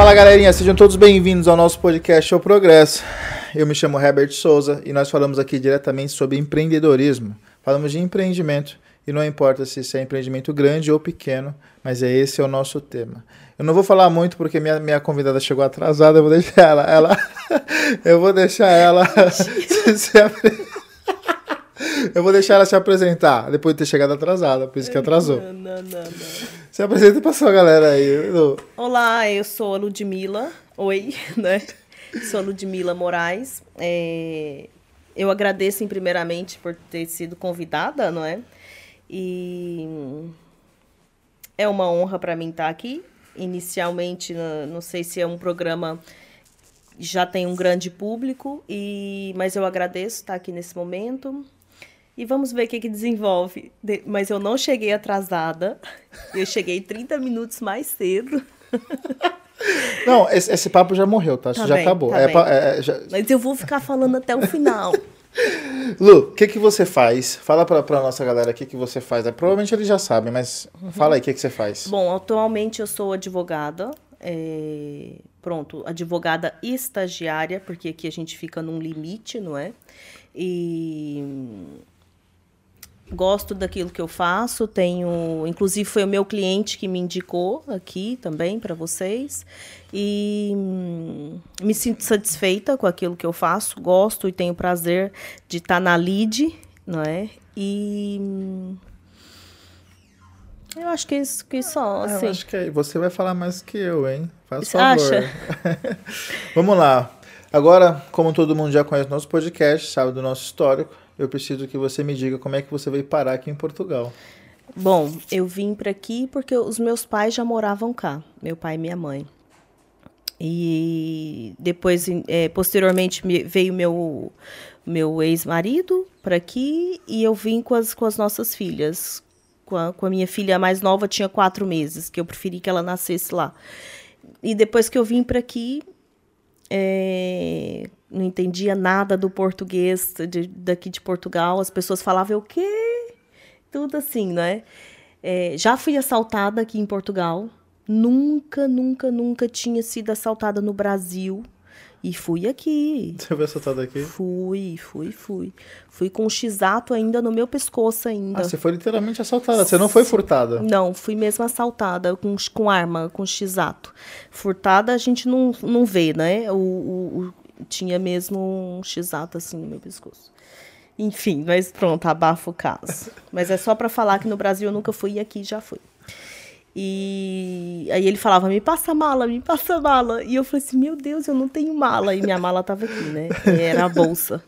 Fala galerinha, sejam todos bem-vindos ao nosso podcast O Progresso. Eu me chamo Herbert Souza e nós falamos aqui diretamente sobre empreendedorismo. Falamos de empreendimento e não importa se é empreendimento grande ou pequeno, mas é esse é o nosso tema. Eu não vou falar muito porque minha, minha convidada chegou atrasada, eu vou deixar ela, ela eu vou deixar ela se, se Eu vou deixar ela se apresentar depois de ter chegado atrasada, por isso que atrasou. Não, não, não, não. Se apresenta pra sua galera aí. Lu. Olá, eu sou a Ludmilla. Oi, né? Sou a Ludmilla Moraes. É... Eu agradeço, primeiramente, por ter sido convidada, não é? E é uma honra para mim estar aqui. Inicialmente, não sei se é um programa já tem um grande público, e mas eu agradeço estar aqui nesse momento. E vamos ver o que, que desenvolve. De... Mas eu não cheguei atrasada. Eu cheguei 30 minutos mais cedo. Não, esse, esse papo já morreu, tá? Isso tá já bem, acabou. Tá é, é, já... Mas eu vou ficar falando até o final. Lu, o que, que você faz? Fala pra, pra nossa galera o que, que você faz. É, provavelmente eles já sabem, mas uhum. fala aí o que, que você faz. Bom, atualmente eu sou advogada. É... Pronto, advogada estagiária, porque aqui a gente fica num limite, não é? E gosto daquilo que eu faço. Tenho, inclusive foi o meu cliente que me indicou aqui também para vocês e hum, me sinto satisfeita com aquilo que eu faço. Gosto e tenho prazer de estar tá na lead, não é? E hum, eu acho que é isso que só. Assim. Eu acho que é, você vai falar mais que eu, hein? Faz favor. Acha? Vamos lá. Agora, como todo mundo já conhece nosso podcast, sabe do nosso histórico, eu preciso que você me diga como é que você veio parar aqui em Portugal. Bom, eu vim para aqui porque os meus pais já moravam cá, meu pai e minha mãe. E depois, é, posteriormente, veio meu, meu ex-marido para aqui e eu vim com as, com as nossas filhas. Com a, com a minha filha mais nova, tinha quatro meses, que eu preferi que ela nascesse lá. E depois que eu vim para aqui, é, não entendia nada do português de, daqui de Portugal. As pessoas falavam o quê? Tudo assim, né? É, já fui assaltada aqui em Portugal. Nunca, nunca, nunca tinha sido assaltada no Brasil. E fui aqui. Você foi assaltada aqui? Fui, fui, fui. Fui com um x-ato ainda no meu pescoço ainda. Ah, você foi literalmente assaltada, você não foi furtada? Não, fui mesmo assaltada com, com arma, com x-ato. Furtada a gente não, não vê, né? O, o, tinha mesmo um x-ato assim no meu pescoço. Enfim, mas pronto, abafa o caso. Mas é só para falar que no Brasil eu nunca fui e aqui já fui. E aí ele falava, me passa mala, me passa mala. E eu falei assim, meu Deus, eu não tenho mala. E minha mala tava aqui, né? E era a bolsa.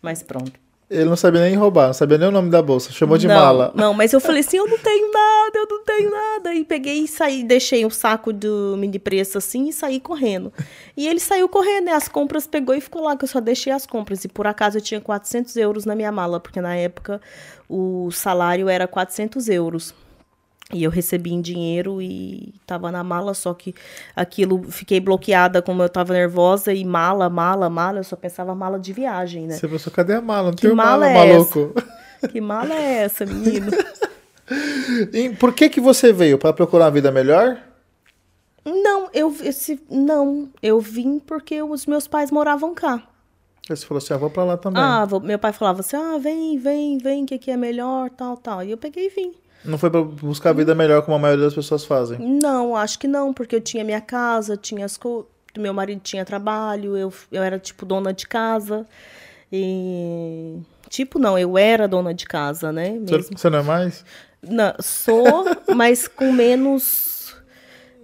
Mas pronto. Ele não sabia nem roubar, não sabia nem o nome da bolsa, chamou de não, mala. Não, mas eu falei assim, eu não tenho nada, eu não tenho nada. E peguei e saí, deixei um saco do mini preço assim e saí correndo. E ele saiu correndo, e as compras pegou e ficou lá, que eu só deixei as compras. E por acaso eu tinha 400 euros na minha mala, porque na época o salário era 400 euros. E eu recebi em dinheiro e tava na mala, só que aquilo fiquei bloqueada como eu tava nervosa e mala, mala, mala, eu só pensava mala de viagem, né? Você pensou, cadê a mala? Não que tem mala, mala é maluco. Essa? Que mala é essa, menino? e por que que você veio? Para procurar uma vida melhor? Não, eu esse, não, eu vim porque os meus pais moravam cá. Aí você falou assim, ah, vou pra lá também. Ah, vou, meu pai falava assim, ah, vem, vem, vem, que aqui é melhor, tal, tal. E eu peguei e vim. Não foi para buscar a vida melhor como a maioria das pessoas fazem? Não, acho que não, porque eu tinha minha casa, tinha as coisas. Meu marido tinha trabalho, eu, eu era tipo dona de casa. E. Tipo, não, eu era dona de casa, né? Mesmo. Você não é mais? Não, sou, mas com menos.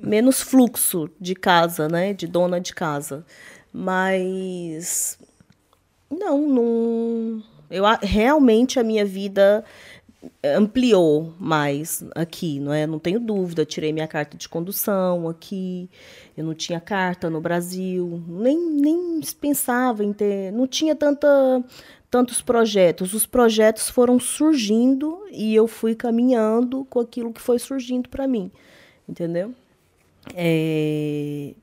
menos fluxo de casa, né? De dona de casa. Mas. Não, não. Eu, realmente a minha vida ampliou mais aqui, não é? Não tenho dúvida. Tirei minha carta de condução aqui. Eu não tinha carta no Brasil, nem, nem pensava em ter, não tinha tanta tantos projetos. Os projetos foram surgindo e eu fui caminhando com aquilo que foi surgindo para mim, entendeu? É,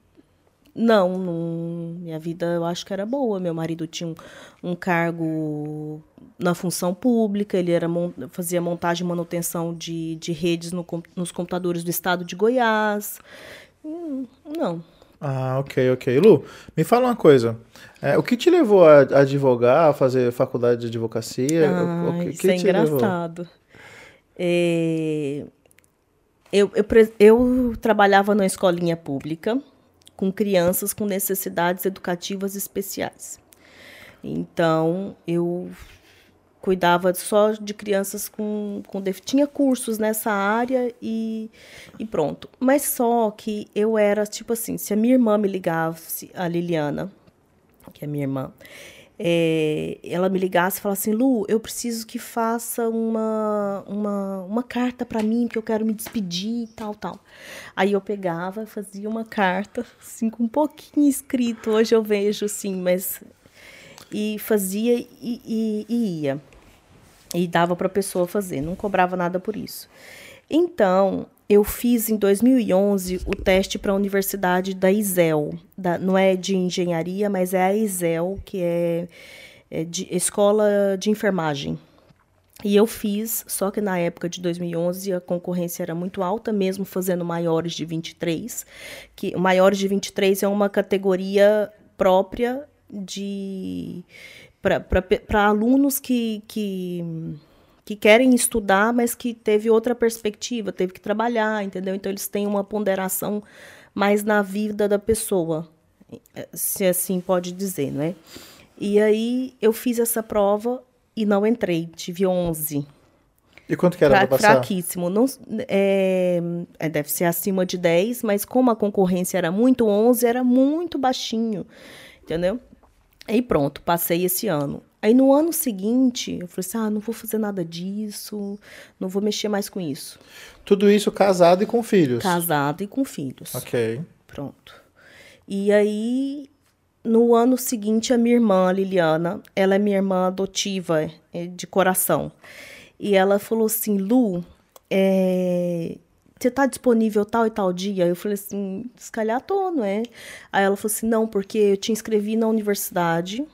não, não, minha vida eu acho que era boa. Meu marido tinha um, um cargo na função pública, ele era, fazia montagem e manutenção de, de redes no, nos computadores do estado de Goiás. Hum, não, Ah, ok, ok. Lu, me fala uma coisa. É, o que te levou a, a advogar, a fazer faculdade de advocacia? Ah, o, o que, isso que é engraçado. É, Eu, eu, eu trabalhava numa escolinha pública com crianças com necessidades educativas especiais. Então, eu cuidava só de crianças com, com tinha cursos nessa área e, e pronto. Mas só que eu era tipo assim, se a minha irmã me ligasse, a Liliana, que é minha irmã, é, ela me ligasse e falasse assim, Lu, eu preciso que faça uma, uma, uma carta para mim, que eu quero me despedir e tal, tal. Aí eu pegava, fazia uma carta, assim, com um pouquinho escrito, hoje eu vejo assim, mas... E fazia e, e- e ia. E dava para a pessoa fazer, não cobrava nada por isso. Então, eu fiz em 2011 o teste para a Universidade da ISEL. da- não é de engenharia, mas é a ISEL, que é, é de Escola de Enfermagem. E eu fiz, só que na época de 2011 a concorrência era muito alta, mesmo fazendo maiores de 23, que maiores de 23 é uma categoria própria de para alunos que, que, que querem estudar, mas que teve outra perspectiva, teve que trabalhar, entendeu? Então eles têm uma ponderação mais na vida da pessoa, se assim pode dizer, não é? E aí eu fiz essa prova e não entrei, tive 11. E quanto que era pra passar? fraquíssimo. Não, é, é, deve ser acima de 10, mas como a concorrência era muito, 11 era muito baixinho, entendeu? Aí pronto, passei esse ano. Aí no ano seguinte, eu falei assim, ah, não vou fazer nada disso, não vou mexer mais com isso. Tudo isso casado e com filhos. Casada e com filhos. Ok. Pronto. E aí, no ano seguinte, a minha irmã, a Liliana, ela é minha irmã adotiva, é, de coração. E ela falou assim, Lu, é, você tá disponível tal e tal dia? Eu falei assim, se calhar tô, não é? Aí ela falou assim, não, porque eu te inscrevi na universidade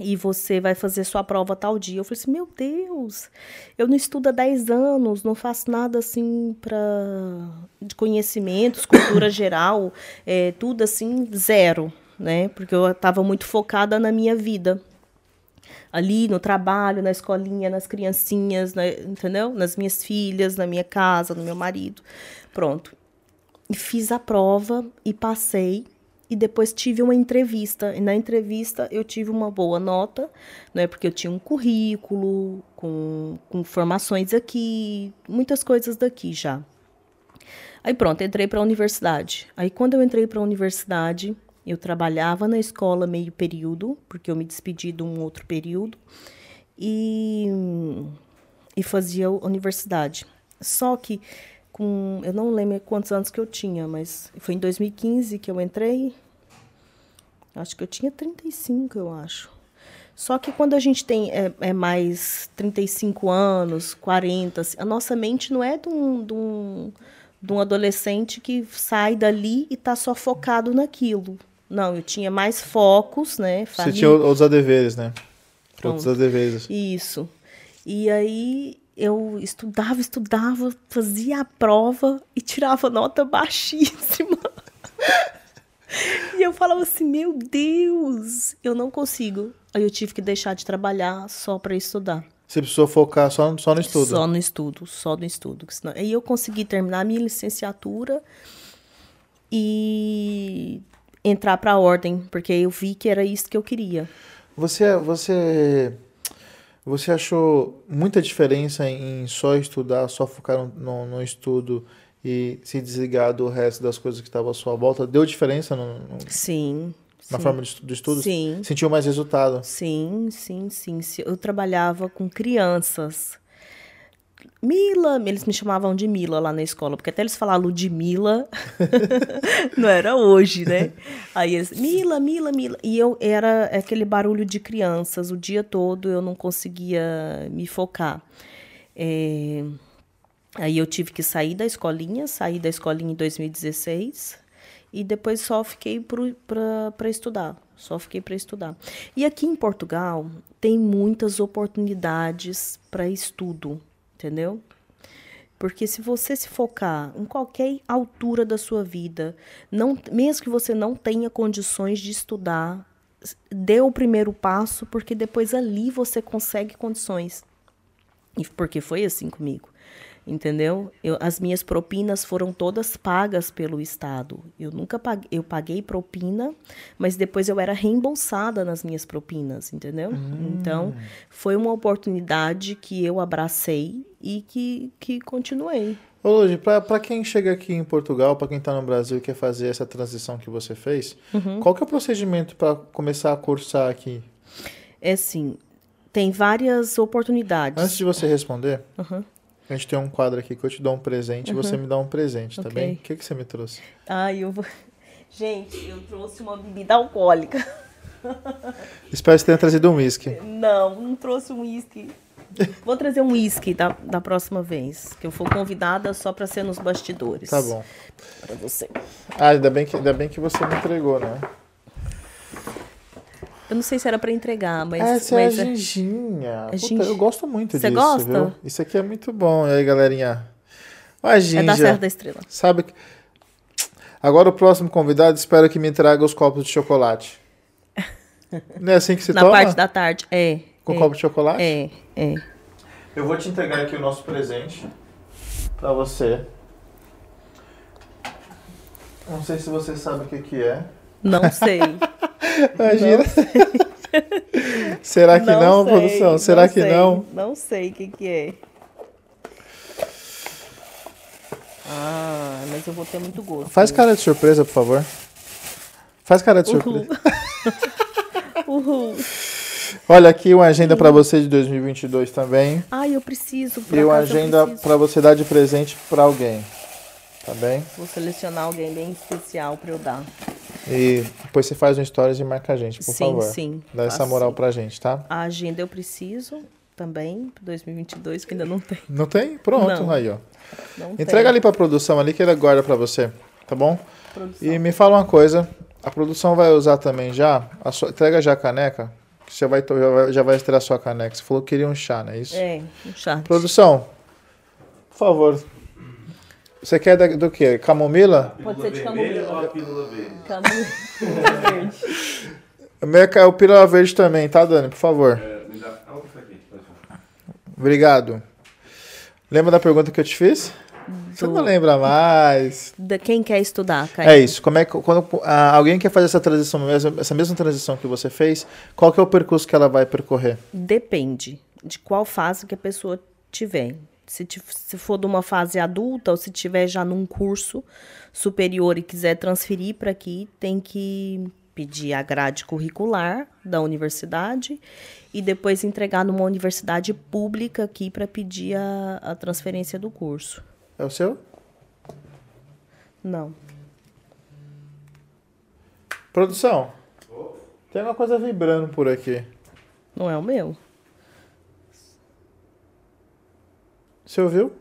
e você vai fazer sua prova tal dia. Eu falei assim, meu Deus, eu não estudo há 10 anos, não faço nada assim para de conhecimentos, cultura geral, é, tudo assim, zero, né? Porque eu estava muito focada na minha vida. Ali no trabalho, na escolinha, nas criancinhas, né, entendeu? Nas minhas filhas, na minha casa, no meu marido. Pronto. E fiz a prova e passei e depois tive uma entrevista. E na entrevista eu tive uma boa nota, né? Porque eu tinha um currículo com, com formações aqui, muitas coisas daqui já. Aí pronto, entrei para a universidade. Aí quando eu entrei para a universidade, eu trabalhava na escola meio período, porque eu me despedi de um outro período, e, e fazia universidade. Só que com, eu não lembro quantos anos que eu tinha, mas foi em 2015 que eu entrei. Acho que eu tinha 35, eu acho. Só que quando a gente tem é, é mais 35 anos, 40, assim, a nossa mente não é de um, de um, de um adolescente que sai dali e está só focado naquilo. Não, eu tinha mais focos, né? Você tinha outros adeveres, né? Outros Pronto. adeveres. Isso. E aí eu estudava, estudava, fazia a prova e tirava nota baixíssima. e eu falava assim, meu Deus, eu não consigo. Aí eu tive que deixar de trabalhar só para estudar. Você precisou focar só, só no estudo. Só no estudo, só no estudo. senão- Aí eu consegui terminar a minha licenciatura e entrar para a ordem, porque eu vi que era isso que eu queria. Você, você, você achou muita diferença em só estudar, só focar no, no, estudo e se desligar do resto das coisas que estavam à sua volta? Deu diferença no- no- Sim. na sim. forma do estudo? Sim. Sentiu mais resultado? Sim, sim, sim. Eu trabalhava com crianças. Mila, eles me chamavam de Mila lá na escola, porque até eles falavam Ludmilla, não era hoje, né? Aí eles, Mila, Mila, Mila. E eu era aquele barulho de crianças o dia todo, eu não conseguia me focar. É, Aí eu tive que sair da escolinha, saí da escolinha em 2016 e depois só fiquei para estudar. Só fiquei para estudar. E aqui em Portugal tem muitas oportunidades para estudo, entendeu? Porque se você se focar em qualquer altura da sua vida, não, mesmo que você não tenha condições de estudar, dê o primeiro passo, porque depois ali você consegue condições. E porque foi assim comigo entendeu? Eu, as minhas propinas foram todas pagas pelo Estado. Eu nunca paguei, eu paguei propina, mas depois eu era reembolsada nas minhas propinas, entendeu? Hum. Então, foi uma oportunidade que eu abracei e que, que continuei. Ô, Ludi, para quem chega aqui em Portugal, para quem está no Brasil e quer fazer essa transição que você fez, uhum. qual que é o procedimento para começar a cursar aqui? É assim, tem várias oportunidades. Antes de você responder, uhum. A gente tem um quadro aqui que eu te dou um presente e você me dá um presente, tá okay. bem? O que, que você me trouxe? Ah, eu vou. Gente, eu trouxe uma bebida alcoólica. Espero que você tenha trazido um uísque. Não, não trouxe um uísque. Vou trazer um uísque da, da próxima vez, que eu for convidada só para ser nos bastidores. Tá bom. Para você. Ah, ainda bem, que, ainda bem que você me entregou, né? Eu não sei se era para entregar, mas. Essa mas é a ginginha. É Puta, eu gosto muito Você disso. gosta? Viu? Isso aqui é muito bom. E aí, galerinha? A ginja. É da Serra da Estrela. Sabe que. Agora o próximo convidado, espero que me traga os copos de chocolate. Não é assim que se Na toma? Na parte da tarde, é. Com é, copo de chocolate? É, é. Eu vou te entregar aqui o nosso presente para você. Não sei se você sabe o que, que é. Não sei. Imagina. Será que não, não sei, produção? Será não que sei. não? Não sei o que, que é. Ah, mas eu vou ter muito gosto. Faz cara de surpresa, por favor. Faz cara de surpresa. Uhul. Uhul. Olha aqui uma agenda para você de 2022 também. Ai, eu preciso. e uma agenda para você dar de presente para alguém. Tá bem? Vou selecionar alguém bem especial para eu dar. E depois você faz um stories e marca a gente, por sim, favor. Sim, sim. Dá essa moral sim. pra gente, tá? A agenda eu preciso também, para 2022, que ainda não tem. Não tem? Pronto, não. aí, ó. Não Entrega tem. ali pra produção ali que ele guarda pra você, tá bom? Produção. E me fala uma coisa, a produção vai usar também já, a sua, entrega já a caneca, que você vai, já vai, já vai estrear a sua caneca. Você falou que queria um chá, não é isso? É, um chá. Produção, por favor, você quer da, do quê? Camomila? Pode ser de camomila. ou a pílula verde? Camomila verde. O meu é o pílula verde também, tá, Dani? Por favor. É, me dá falar. Obrigado. Lembra da pergunta que eu te fiz? Você não lembra mais. Da quem quer estudar, Caio? É isso. Como é que, quando ah, alguém quer fazer essa transição, essa mesma transição que você fez, qual que é o percurso que ela vai percorrer? Depende de qual fase que a pessoa tiver. Se, se for de uma fase adulta ou se tiver já num curso superior e quiser transferir para aqui, tem que pedir a grade curricular da universidade e depois entregar numa universidade pública aqui para pedir a, a transferência do curso. É o seu? Não. Produção. Tem uma coisa vibrando por aqui. Não é o meu. Você ouviu?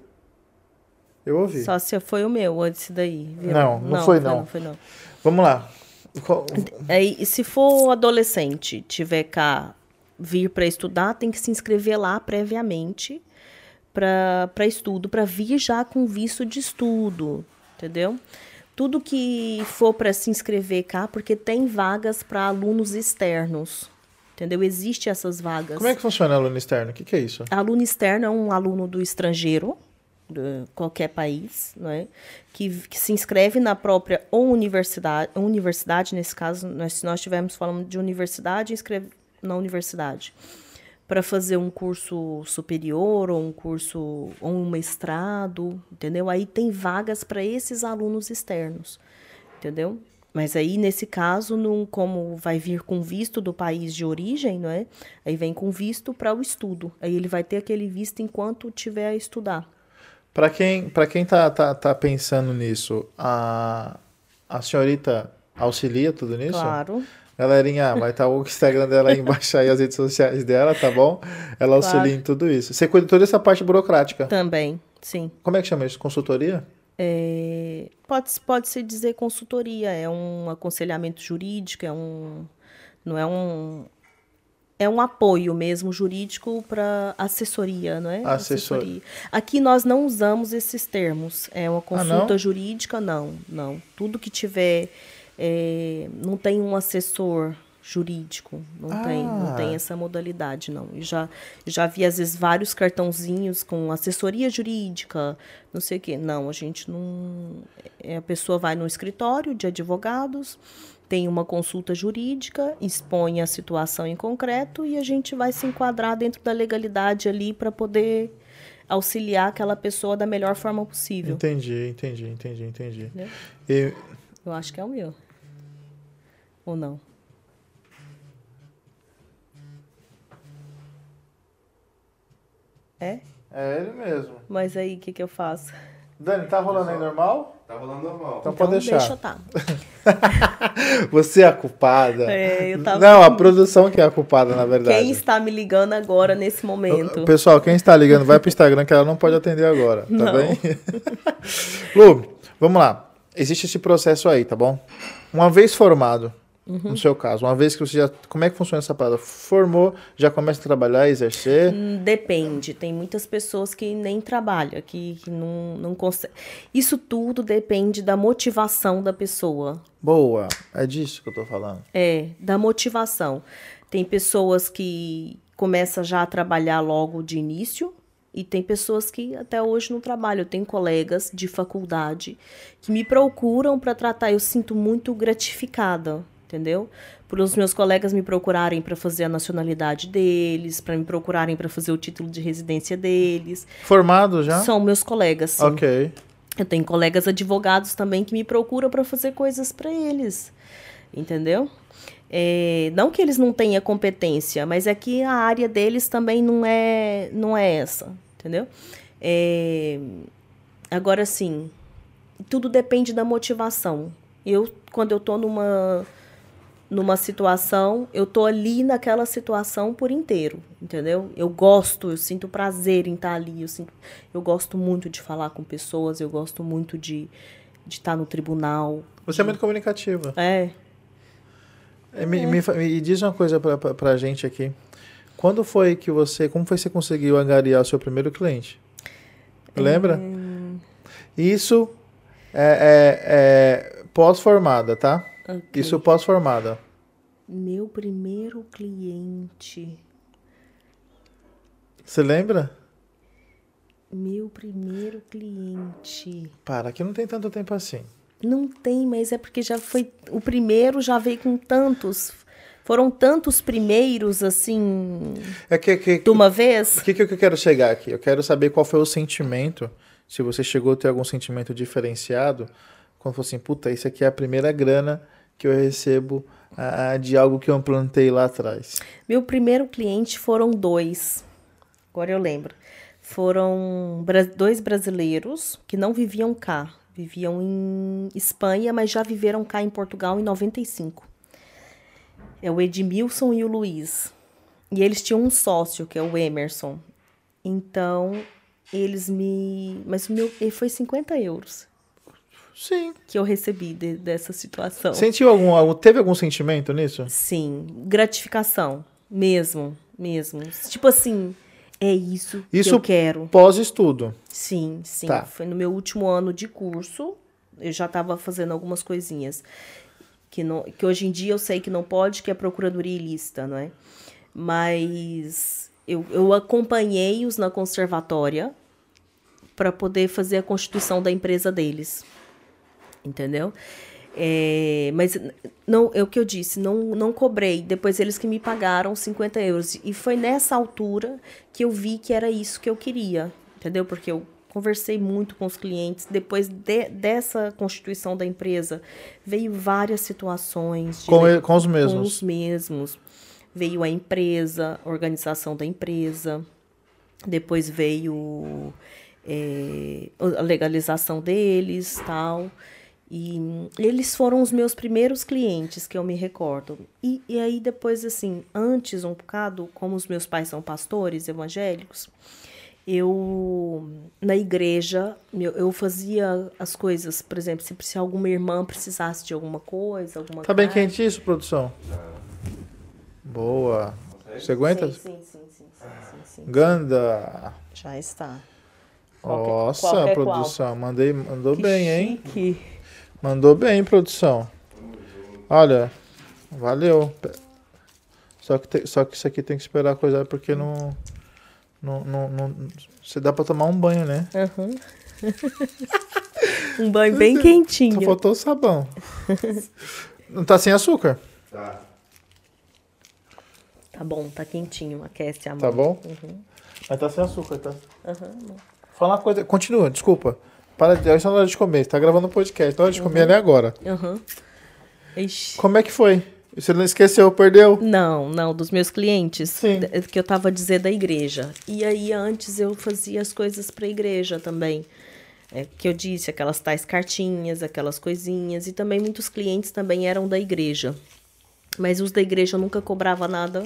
Eu ouvi. Só se foi o meu, esse daí. Viu? Não, não, não foi, não. não. Foi, não. Vamos lá. Aí, se for adolescente, tiver cá vir para estudar, tem que se inscrever lá previamente para estudo, para vir já com visto de estudo, entendeu? Tudo que for para se inscrever cá, porque tem vagas para alunos externos, entendeu? Existem essas vagas. Como é que funciona aluno externo? O que, que é isso? Aluno externo é um aluno do estrangeiro, de qualquer país, não é? que, que se inscreve na própria ou universidade, universidade nesse caso, nós, se nós estivermos falando de universidade, inscreve na universidade para fazer um curso superior ou um curso ou um mestrado, entendeu? Aí tem vagas para esses alunos externos, entendeu? Mas aí nesse caso, não, como vai vir com visto do país de origem, não é? Aí vem com visto para o estudo. Aí ele vai ter aquele visto enquanto tiver a estudar. Para quem para quem tá, tá, tá pensando nisso, a a senhorita auxilia tudo nisso? Claro. Galerinha, vai estar tá o Instagram dela aí embaixo aí, as redes sociais dela, tá bom? Ela auxilia claro. em tudo isso. Você cuida toda essa parte burocrática? Também, sim. Como é que chama isso? Consultoria? É, pode, pode se dizer consultoria, é um aconselhamento jurídico, é um, não é um, é um apoio mesmo jurídico para assessoria, não é? Assessor- Aqui nós não usamos esses termos. É uma consulta Ah, não? jurídica, não, não. Tudo que tiver, é, não tem um assessor jurídico, não tem, não Ah. tem essa modalidade, não. Eu já, já vi às vezes vários cartãozinhos com assessoria jurídica, não sei o quê. Não, a gente não. é, A pessoa vai no escritório de advogados, tem uma consulta jurídica, expõe a situação em concreto e a gente vai se enquadrar dentro da legalidade ali para poder auxiliar aquela pessoa da melhor forma possível. Entendi, entendi, entendi, entendi. Entendeu? E, Eu acho que é o meu. Ou não? É? é ele mesmo. Mas aí, o que, que eu faço? Dani, tá rolando aí normal? Tá rolando normal. Então pode deixar. deixa tá. Você é a culpada. É, eu tava- Não, a produção que é a culpada, na verdade. Quem está me ligando agora nesse momento? Pessoal, quem está ligando, vai pro Instagram que ela não pode atender agora, tá Não. bem? Lu, vamos lá. Existe esse processo aí, tá bom? Uma vez formado, Uhum. no seu caso, uma vez que você já. Como é que funciona essa parada? Formou, já começa a trabalhar, exercer? Hum, Depende. Tem muitas pessoas que nem trabalham, que, que não, não conseguem. Isso tudo depende da motivação da pessoa. Boa, é disso que eu tô falando. É, da motivação. Tem pessoas que começam já a trabalhar logo de início e tem pessoas que até hoje não trabalham. Eu tenho colegas de faculdade que me procuram para tratar. Eu sinto muito gratificada, entendeu? Por os meus colegas me procurarem para fazer a nacionalidade deles, para me procurarem para fazer o título de residência deles. Formado já? São meus colegas, sim. Ok. Eu tenho colegas advogados também que me procuram para fazer coisas para eles, entendeu? É, não que eles não tenham competência, mas é que a área deles também não é, não é essa, entendeu? É, agora sim, tudo depende da motivação. Eu, quando eu tô numa numa situação, eu tô ali naquela situação por inteiro, entendeu? Eu gosto, eu sinto prazer em estar ali, eu, sinto, eu gosto muito de falar com pessoas, eu gosto muito de de estar no tribunal. Você é muito comunicativa. É, E Me, me me diz uma coisa pra, pra, pra gente aqui. Quando foi que você. Como foi que você conseguiu angariar o seu primeiro cliente? Lembra? Hum. Isso é, é- é pós-formada, tá? ok. Isso pós-formada. Meu primeiro cliente. Você lembra? Meu primeiro cliente. Para, que não tem tanto tempo assim. Não tem, mas é porque já foi. O primeiro já veio com tantos. Foram tantos primeiros, assim, É que, que, de uma vez. O que, que eu quero chegar aqui? Eu quero saber qual foi o sentimento, se você chegou a ter algum sentimento diferenciado, quando falou assim, puta, isso aqui é a primeira grana que eu recebo ah, de algo que eu plantei lá atrás. Meu primeiro cliente foram dois. Agora eu lembro. Foram dois brasileiros que não viviam cá. Viviam em Espanha, mas já viveram cá em Portugal em 95. É o Edmilson e o Luiz. E eles tinham um sócio, que é o Emerson. Então, eles me. Mas o meu foi 50 euros Sim. que eu recebi de- dessa situação. Sentiu algum, teve algum sentimento nisso? Sim, gratificação. Mesmo, mesmo. Tipo assim, é isso, Isso que eu quero. Pós-estudo. Sim, sim. Tá. Foi no meu último ano de curso. Eu já estava fazendo algumas coisinhas. Que, não, que hoje em dia eu sei que não pode, que é procuradoria ilícita, não é? Mas eu, eu acompanhei-os na conservatória para poder fazer a constituição da empresa deles. Entendeu? É, mas não, é o que eu disse, não, não cobrei. Depois eles que me pagaram 50 euros. E foi nessa altura que eu vi que era isso que eu queria. Entendeu? Porque eu conversei muito com os clientes. Depois de- dessa constituição da empresa, veio várias situações. Com, com os com mesmos. os mesmos. Veio a empresa, a organização da empresa. Depois veio é, a legalização deles, tal. E eles foram os meus primeiros clientes que eu me recordo. E, e aí depois, assim, antes um bocado, como os meus pais são pastores evangélicos, eu, na igreja, eu, eu fazia as coisas, por exemplo, se, se alguma irmã precisasse de alguma coisa, alguma Tá bem quente isso, produção? Boa. Você aguenta? Sim, sim, sim, sim, sim, sim. Ganda. Já está. Qualquer- Nossa, qualquer qual. produção. Mandei, mandou Que bem, hein? Mandou bem, produção. Olha, valeu. Só que, te- só que isso aqui tem que esperar a coisa porque não, não, não, não- Você dá pra tomar um banho, né? Aham. um banho bem Só quentinho. faltou o sabão. não tá sem açúcar, Tá. Tá bom, tá quentinho. Aquece a mão. tá bom? Uhum. Mas tá sem açúcar, tá? Aham. Fala uma coisa. Continua, desculpa. Para de. Não é hora de comer. Você tá gravando um podcast. Não é hora de Uhum. comer nem agora. Aham. Ixi. Como é que foi? Você não esqueceu, perdeu? Não, não, dos meus clientes. Sim. Que eu tava a dizer da igreja. E aí, antes eu fazia as coisas pra igreja também. É, que eu disse, aquelas tais cartinhas, aquelas coisinhas. E também muitos clientes também eram da igreja. Mas os da igreja eu nunca cobrava nada,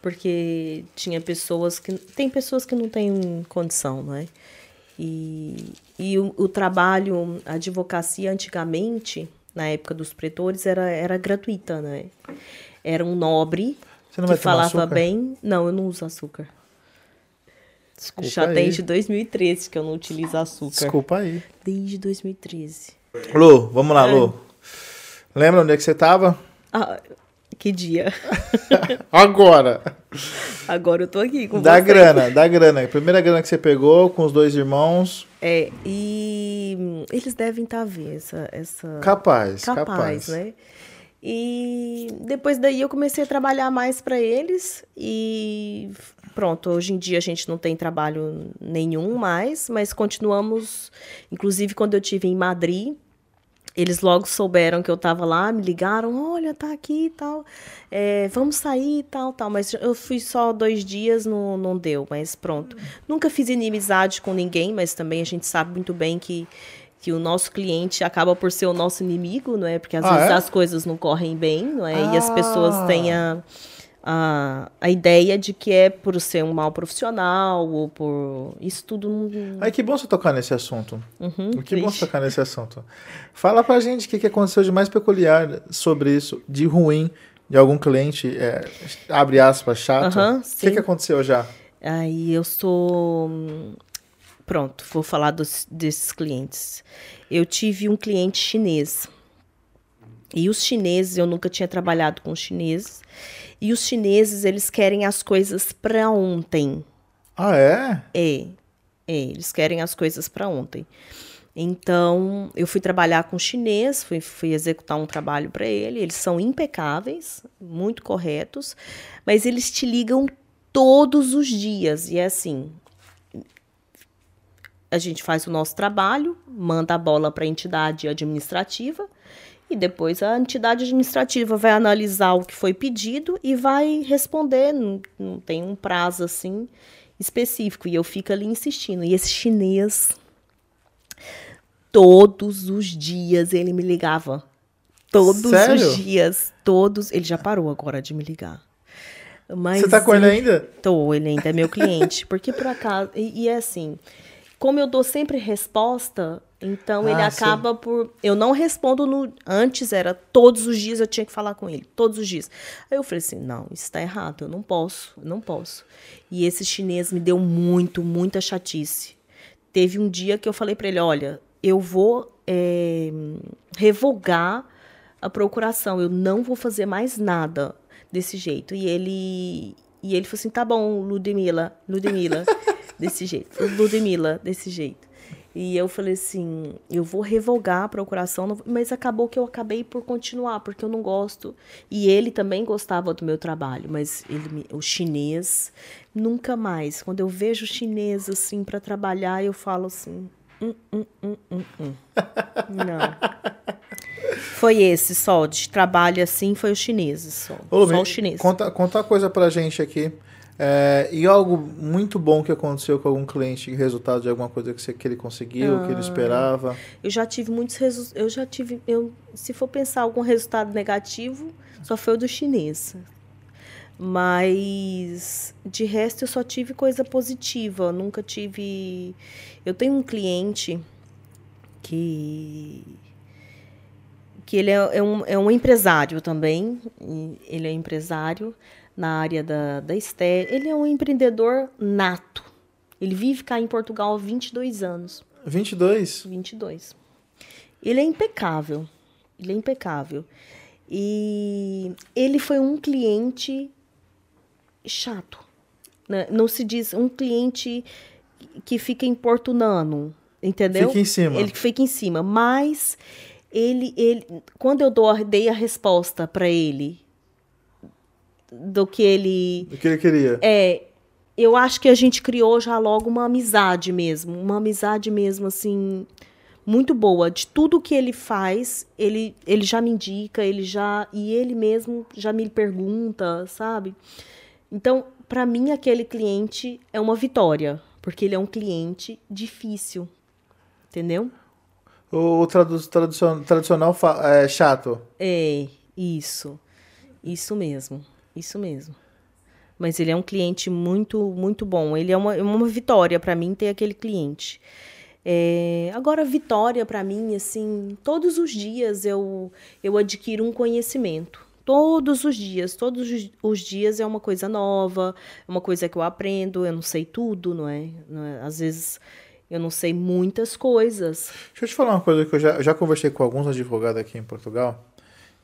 porque tinha pessoas que. Tem pessoas que não têm condição, não é? E, e o, o trabalho, a advocacia antigamente, na época dos pretores, era, era gratuita, né? Era um nobre Você não que falava açúcar? bem. Não, eu não uso açúcar. Desculpa Já aí. desde 2013 que eu não utilizo açúcar. Desculpa aí. Desde 2013. Lu, vamos lá, É. Lu. Lembra onde é que você tava? Ah, que dia. Agora. Agora eu tô aqui com Da você. grana, da grana. A primeira grana que você pegou com os dois irmãos. É, e eles devem estar a ver essa, essa Capaz, capaz. capaz, né? E depois daí eu comecei a trabalhar mais para eles e pronto, hoje em dia a gente não tem trabalho nenhum mais, mas continuamos, inclusive quando eu tive em Madrid, eles logo souberam que eu tava lá, me ligaram, olha, tá aqui e tal, é, vamos sair e tal, tal. Mas eu fui só dois dias, não, não deu, mas pronto. Nunca fiz inimizade com ninguém, mas também a gente sabe muito bem que, que o nosso cliente acaba por ser o nosso inimigo, não é? Porque às Ah, vezes é? as coisas não correm bem, não é? E as pessoas Ah. têm a, a, a ideia de que é por ser um mau profissional ou por... Isso tudo não... Ai, que bom você tocar nesse assunto. Uhum, que bom você triste. tocar nesse assunto. Fala pra gente o que, que aconteceu de mais peculiar sobre isso, de ruim, de algum cliente, é, abre aspas, chato. Aham, o que, que aconteceu já? Aí eu sou. Pronto, vou falar dos, desses clientes. Eu tive um cliente chinês. E os chineses, eu nunca tinha trabalhado com chineses. E os chineses, eles querem as coisas para ontem. Ah, é? É, é, eles querem as coisas para ontem. Então, eu fui trabalhar com chinês, fui, fui executar um trabalho para ele. Eles são impecáveis, muito corretos, mas eles te ligam todos os dias. E é assim: a gente faz o nosso trabalho, manda a bola para a entidade administrativa. E depois a entidade administrativa vai analisar o que foi pedido e vai responder. Não, não tem um prazo assim específico. E eu fico ali insistindo. E esse chinês, todos os dias ele me ligava. Todos Sério? os dias. Todos. Ele já parou agora de me ligar. Mas Você tá com ele ainda? Tô, ele ainda é meu cliente. Porque por acaso. E, e é assim. Como eu dou sempre resposta, então ele Ah, sim. acaba por. Eu não respondo no. Antes era todos os dias eu tinha que falar com ele. Todos os dias. Aí eu falei assim: não, isso tá errado. Eu não posso. Eu não posso. E esse chinês me deu muito, muita chatice. Teve um dia que eu falei para ele: olha, eu vou é, revogar a procuração. Eu não vou fazer mais nada desse jeito. E ele e ele falou assim: "Tá bom, Ludmila, Ludmila, desse jeito. Ludmila, desse jeito". E eu falei assim: "Eu vou revogar a procuração", mas acabou que eu acabei por continuar, porque eu não gosto. E ele também gostava do meu trabalho, mas ele o chinês nunca mais. Quando eu vejo chinês assim para trabalhar, eu falo assim: "Hum, hum, hum, hum, hum". Não. Foi esse só, de trabalho assim, foi os chineses só. Ô, só os chineses. Conta, conta uma coisa pra gente aqui. É, e algo muito bom que aconteceu com algum cliente, resultado de alguma coisa que, você, que ele conseguiu, que ele Ah. esperava. Eu já tive muitos resultados. Eu já tive. Eu, se for pensar algum resultado negativo, só foi o do chinês. Mas de resto eu só tive coisa positiva. Nunca tive. Eu tenho um cliente que. que ele é, é um, é um empresário também. Ele é empresário, na área da, da estética. Ele é um empreendedor nato. Ele vive cá em Portugal há 22 anos. 22? 22. Ele é impecável. Ele é impecável. E ele foi um cliente chato. Né? Não se diz um cliente que fica importunando, entendeu? Fica em cima. Ele fica em cima, mas ele, ele quando eu dou, dei a resposta para ele do que ele O que ele queria? é, eu acho que a gente criou já logo uma amizade mesmo, uma amizade mesmo assim muito boa. De tudo que ele faz, ele, ele já me indica, ele já e ele mesmo já me pergunta, sabe? Então, para mim aquele cliente é uma vitória, porque ele é um cliente difícil. Entendeu? O tradu tradicional é chato. É, isso. Isso mesmo. Isso mesmo. Mas ele é um cliente muito, muito bom. Ele é uma, é uma vitória para mim ter aquele cliente. É, agora, vitória para mim, assim, todos os dias eu, eu adquiro um conhecimento. Todos os dias, todos os- dias é uma coisa nova, é uma coisa que eu aprendo. Eu não sei tudo, não é? Não é? Às vezes eu não sei muitas coisas. Deixa eu te falar uma coisa que eu já, já conversei com alguns advogados aqui em Portugal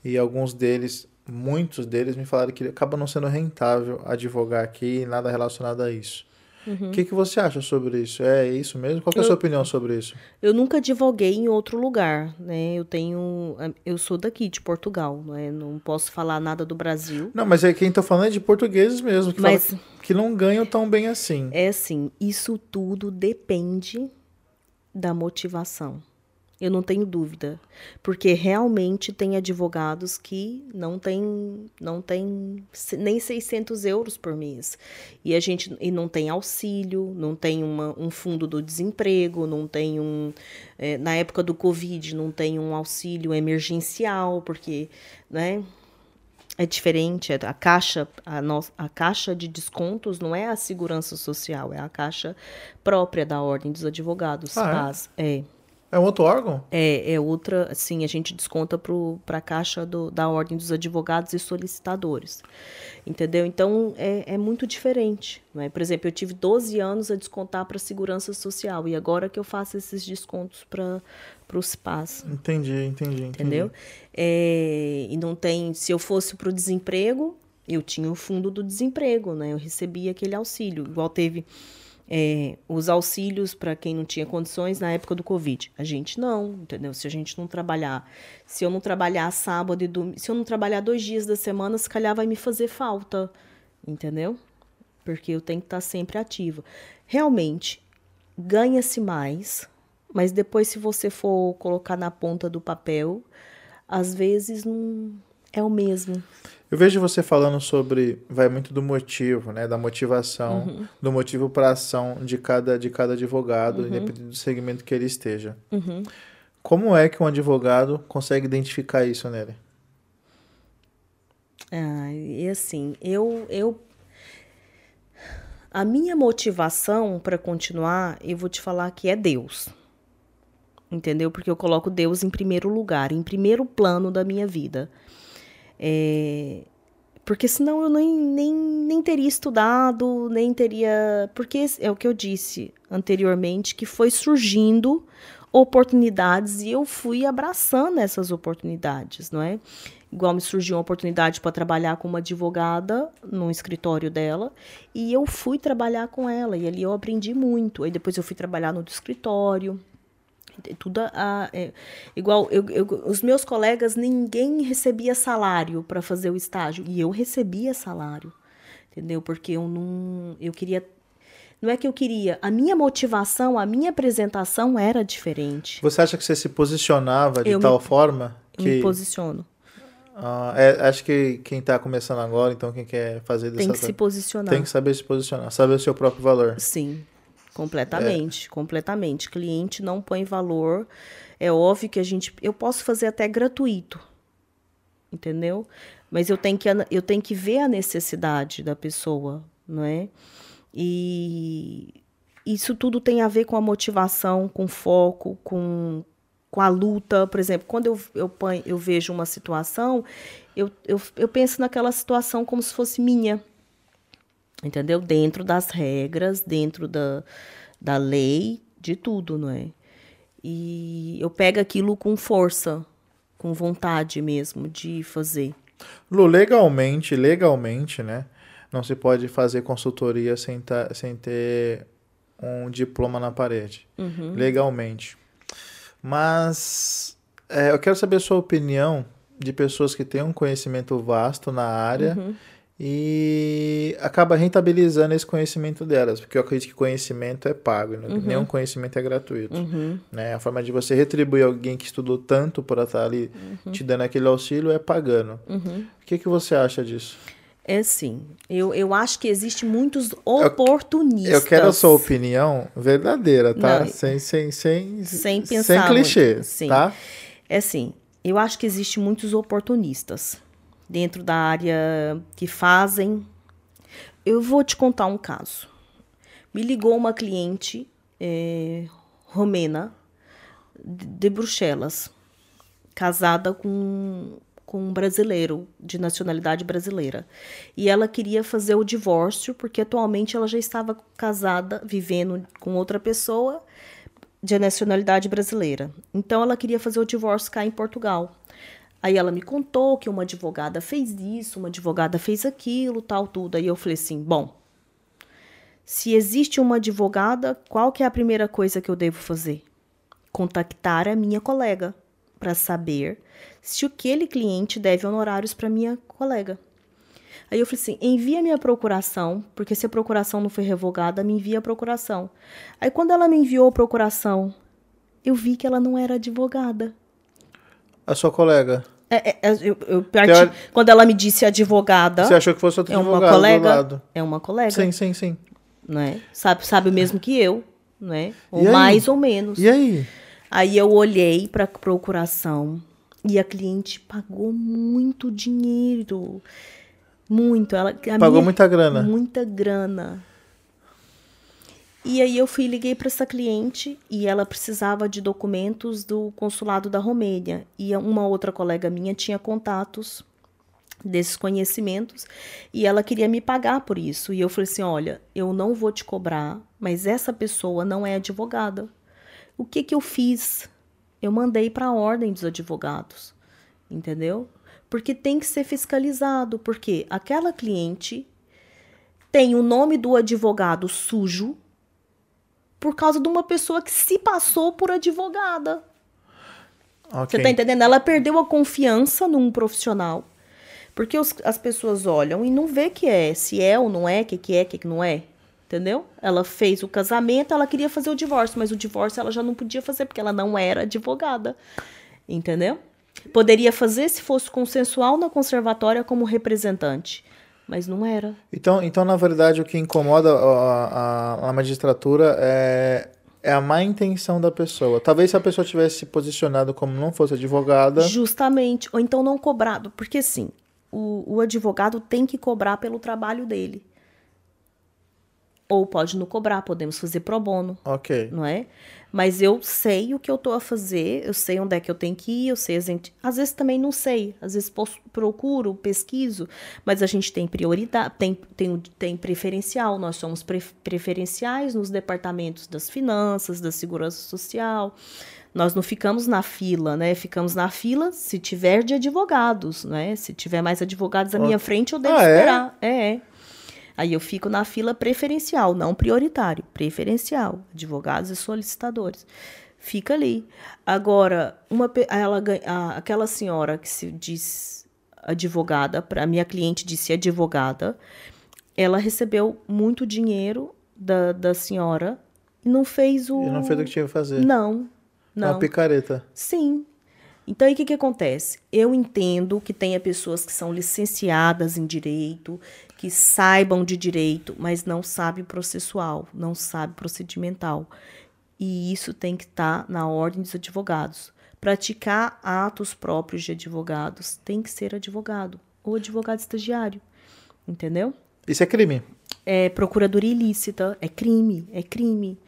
e alguns deles, muitos deles me falaram que acaba não sendo rentável advogar aqui nada relacionado a isso. O que, que você acha sobre isso? É isso mesmo? Qual é a sua opinião sobre isso? Eu nunca advoguei em outro lugar, né? Eu tenho, eu sou daqui de Portugal, né? Não posso falar nada do Brasil. Não, mas é quem tô falando é de portugueses mesmo, que, Mas- que não ganham tão bem assim. É assim, isso tudo depende da motivação. Eu não tenho dúvida, porque realmente tem advogados que não tem, não tem nem 600 euros por mês e a gente e não tem auxílio, não tem uma, um fundo do desemprego, não tem um eh, na época do covid não tem um auxílio emergencial porque, né? É diferente, é a caixa, a, nossa, a caixa de descontos não é a segurança social, é a caixa própria da Ordem dos Advogados. Ah, é? É? É outro órgão? É, é outra, assim, a gente desconta para a caixa do, da Ordem dos Advogados e Solicitadores. Entendeu? Então, é, é muito diferente. Não é? Por exemplo, eu tive 12 anos a descontar para a Segurança Social e agora que eu faço esses descontos para os PAS. Entendi, entendi, entendi. Entendeu? É, e não tem. Se eu fosse para o desemprego, eu tinha o fundo do desemprego, né? Eu recebia aquele auxílio. Igual teve é, os auxílios para quem não tinha condições na época do Covid. A gente não, entendeu? Se a gente não trabalhar, se eu não trabalhar sábado e domingo, se eu não trabalhar dois dias da semana, se calhar vai me fazer falta, entendeu? Porque eu tenho que estar sempre ativa. Realmente, ganha-se mais, mas depois, se você for colocar na ponta do papel, às vezes não é o mesmo. Eu vejo você falando sobre, vai muito do motivo, né, da motivação, Uhum. do motivo para ação de cada de cada advogado, Uhum. independente do segmento que ele esteja. Como é que um advogado consegue identificar isso nele? Ah, e assim, eu, eu. A minha motivação para continuar, eu vou te falar que é Deus. Entendeu? Porque eu coloco Deus em primeiro lugar, em primeiro plano da minha vida. É, porque senão eu nem, nem, nem teria estudado, nem teria. Porque é o que eu disse anteriormente, que foi surgindo oportunidades e eu fui abraçando essas oportunidades, não é? Igual me surgiu uma oportunidade para trabalhar com uma advogada no escritório dela e eu fui trabalhar com ela e ali eu aprendi muito. Aí depois eu fui trabalhar no escritório, tudo a, é, igual eu, eu- os meus colegas ninguém recebia salário para fazer o estágio e eu recebia salário entendeu? Porque eu não eu queria não é que eu queria a minha motivação a minha apresentação era diferente. Você acha que você se posicionava de Eu me- tal forma eu que me posiciono. Ah, é, acho que quem está começando agora, então quem quer fazer tem dessa que se posicionar. tem que saber se posicionar, saber o seu próprio valor. Sim, completamente, completamente. Cliente não põe valor. É óbvio que a gente, eu posso fazer até gratuito, entendeu? Mas eu tenho que eu tenho que ver a necessidade da pessoa, não é? E isso tudo tem a ver com a motivação, com foco, com com a luta, por exemplo, quando eu, eu, eu vejo uma situação, eu, eu, eu penso naquela situação como se fosse minha. Entendeu? Dentro das regras, dentro da, da lei, de tudo, não é? E eu pego aquilo com força, com vontade mesmo de fazer. Lu, legalmente, legalmente, né? Não se pode fazer consultoria sem, ta, sem ter um diploma na parede. Uhum. Legalmente. Mas é, eu quero saber a sua opinião de pessoas que têm um conhecimento vasto na área Uhum. E acaba rentabilizando esse conhecimento delas, porque eu acredito que conhecimento é pago, né? nenhum conhecimento é gratuito. Uhum. Né? A forma de você retribuir alguém que estudou tanto para estar ali te dando aquele auxílio é pagando. Uhum. O que, que você acha disso? É assim, eu, eu acho que existe muitos oportunistas. Eu quero a sua opinião verdadeira, tá? Não, sem, sem, sem, sem sem pensar clichê, muito, sim. tá? É assim, eu acho que existe muitos oportunistas dentro da área que fazem. Eu vou te contar um caso. Me ligou uma cliente eh, romena de Bruxelas, casada com, com um brasileiro, de nacionalidade brasileira. E ela queria fazer o divórcio, porque atualmente ela já estava casada, vivendo com outra pessoa de nacionalidade brasileira. Então ela queria fazer o divórcio cá em Portugal. Aí ela me contou que uma advogada fez isso, uma advogada fez aquilo, tal, tudo. Aí eu falei assim: bom, se existe uma advogada, qual que é a primeira coisa que eu devo fazer? Contactar a minha colega para saber se aquele cliente deve honorários para minha colega. Aí eu falei assim: envia minha procuração, porque se a procuração não foi revogada, me envia a procuração. Aí quando ela me enviou a procuração, eu vi que ela não era advogada. A sua colega. É, é, é, eu, eu parti- Teori- Quando ela me disse advogada, Você achou que fosse outro é uma colega, é uma colega, Sim, sim, sim. né? Sabe, sabe o mesmo que eu, né? Ou mais ou menos. E aí? Aí eu olhei para procuração e a cliente pagou muito dinheiro. Muito. Ela, Pagou minha- muita grana. Muita grana. E aí eu fui liguei para essa cliente e ela precisava de documentos do consulado da Romênia. E uma outra colega minha tinha contatos desses conhecimentos e ela queria me pagar por isso. E eu falei assim: "Olha, eu não vou te cobrar, mas essa pessoa não é advogada". O que que eu fiz? Eu mandei para a ordem dos advogados. Entendeu? Porque tem que ser fiscalizado, porque aquela cliente tem o nome do advogado sujo por causa de uma pessoa que se passou por advogada. Ok. Você tá entendendo? Ela perdeu a confiança num profissional. Porque os- as pessoas olham e não vê que é, se é ou não é, que que é, que que não é. Entendeu? Ela fez o casamento, ela queria fazer o divórcio, mas o divórcio ela já não podia fazer porque ela não era advogada. Entendeu? Poderia fazer se fosse consensual na conservatória como representante, mas não era. Então, então, na verdade, o que incomoda a, a, a magistratura é, é a má intenção da pessoa. Talvez se a pessoa tivesse se posicionado como não fosse advogada. Justamente. Ou então não cobrado. Porque assim, o, o advogado tem que cobrar pelo trabalho dele. Ou pode não cobrar, podemos fazer pro bono, Ok. não é? Mas eu sei o que eu tô a fazer, eu sei onde é que eu tenho que ir, eu sei. gente- Às vezes também não sei, às vezes posso- procuro, pesquiso, mas a gente tem prioridade, tem, tem, tem preferencial. Nós somos pre- preferenciais nos departamentos das finanças, da segurança social. Nós não ficamos na fila, né? Ficamos na fila se tiver de advogados, né? Se tiver mais advogados à minha frente, eu devo Ah, é? esperar. É, é. Aí eu fico na fila preferencial, não prioritário, preferencial, advogados e solicitadores. Fica ali. Agora, uma ela a- aquela senhora que se diz advogada, para minha cliente disse advogada, ela recebeu muito dinheiro da, da senhora e não fez o E não fez o que tinha que fazer. Não. Não. Uma picareta. Sim. Então, aí o que, que acontece? Eu entendo que tenha pessoas que são licenciadas em direito, que saibam de direito, mas não sabem processual, não sabem procedimental. E isso tem que estar na ordem dos advogados. Praticar atos próprios de advogados tem que ser advogado ou advogado estagiário. Entendeu? Isso é crime. é procuradoria ilícita, é crime, é crime.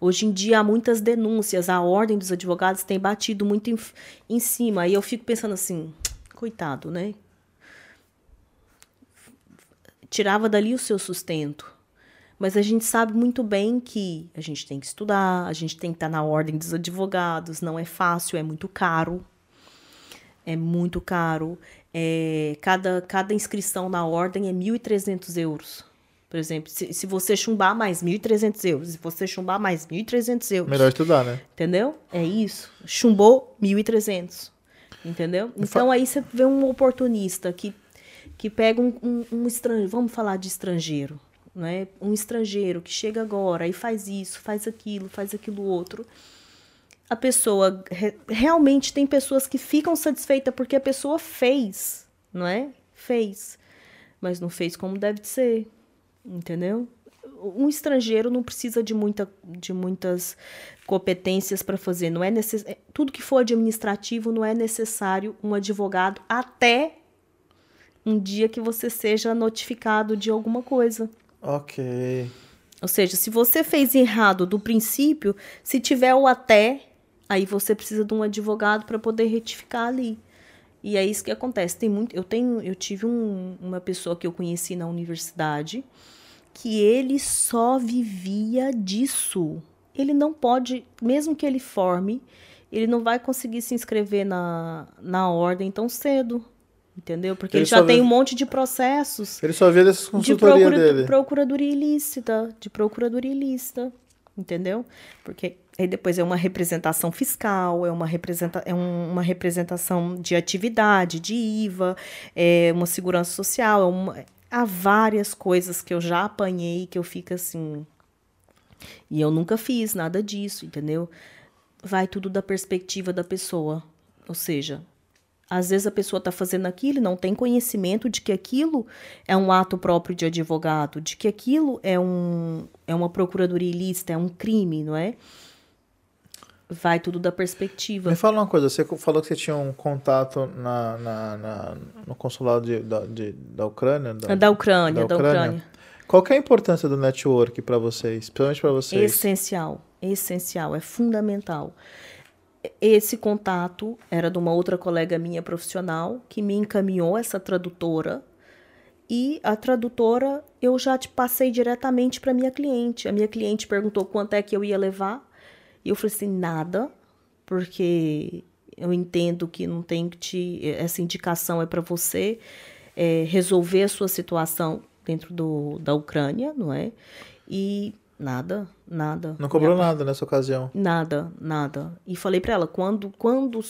Hoje em dia há muitas denúncias, a ordem dos advogados tem batido muito em, em cima. E eu fico pensando assim, coitado, né? Tirava dali o seu sustento. Mas a gente sabe muito bem que a gente tem que estudar, a gente tem que estar na ordem dos advogados, não é fácil, é muito caro. É muito caro. É, cada, cada inscrição na ordem é 1.300 euros. Por exemplo, se, se você chumbar mais 1.300 euros, se você chumbar mais 1.300 euros. Melhor estudar, né? Entendeu? É isso. Chumbou 1.300. Entendeu? Então aí você vê um oportunista que, que pega um, um, um estrangeiro, vamos falar de estrangeiro, né? Um estrangeiro que chega agora e faz isso, faz aquilo, faz aquilo outro. A pessoa re, realmente tem pessoas que ficam satisfeitas porque a pessoa fez, não é? Fez. Mas não fez como deve ser. Entendeu? Um estrangeiro não precisa de, muita, de muitas competências para fazer. Não é necess... Tudo que for administrativo não é necessário um advogado até um dia que você seja notificado de alguma coisa. Ok. Ou seja, se você fez errado do princípio, se tiver o até, aí você precisa de um advogado para poder retificar ali. E é isso que acontece. Tem muito, eu tenho, eu tive um, uma pessoa que eu conheci na universidade que ele só vivia disso. Ele não pode, mesmo que ele forme, ele não vai conseguir se inscrever na, na ordem tão cedo. Entendeu? Porque ele, ele já tem vê... um monte de processos. Ele só vê dessas consultorias de procura... dele. procuradoria ilícita, de procuradoria ilícita, entendeu? Porque aí depois é uma representação fiscal, é uma, representa... é um, uma representação de atividade, de IVA, é uma segurança social, é uma... há várias coisas que eu já apanhei que eu fico assim. E eu nunca fiz nada disso, entendeu? Vai tudo da perspectiva da pessoa. Ou seja, às vezes a pessoa está fazendo aquilo e não tem conhecimento de que aquilo é um ato próprio de advogado, de que aquilo é, um, é uma procuradoria ilícita, é um crime, não é? Vai tudo da perspectiva. Me fala uma coisa, você falou que você tinha um contato na, na, na no consulado de, da, de, da Ucrânia? Da, da Ucrânia, da Ucrânia. Da Ucrânia. Qual é a importância do network para vocês, principalmente para vocês? Essencial, essencial, é fundamental esse contato era de uma outra colega minha profissional que me encaminhou essa tradutora e a tradutora eu já te passei diretamente para minha cliente. A minha cliente perguntou quanto é que eu ia levar e eu falei assim nada, porque eu entendo que não tem que te essa indicação é para você é, resolver a sua situação dentro do, da Ucrânia, não é? E Nada, nada. Não cobrou nada nessa ocasião? Nada, nada. E falei para ela, quando, quando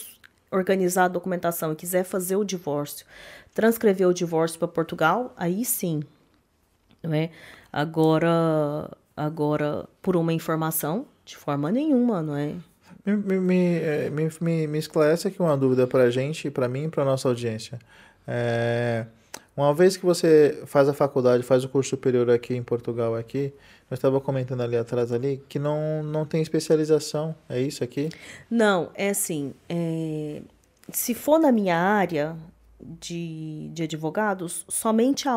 organizar a documentação e quiser fazer o divórcio, transcrever o divórcio para Portugal, aí sim. Não é? Agora, agora, por uma informação, de forma nenhuma, não é? Me, me, me, me, me esclarece aqui uma dúvida para a gente, para mim e para nossa audiência. É, uma vez que você faz a faculdade, faz o curso superior aqui em Portugal, aqui, eu estava comentando ali atrás ali que não, não tem especialização, é isso aqui? Não, é assim, é, se for na minha área de, de advogados, somente a,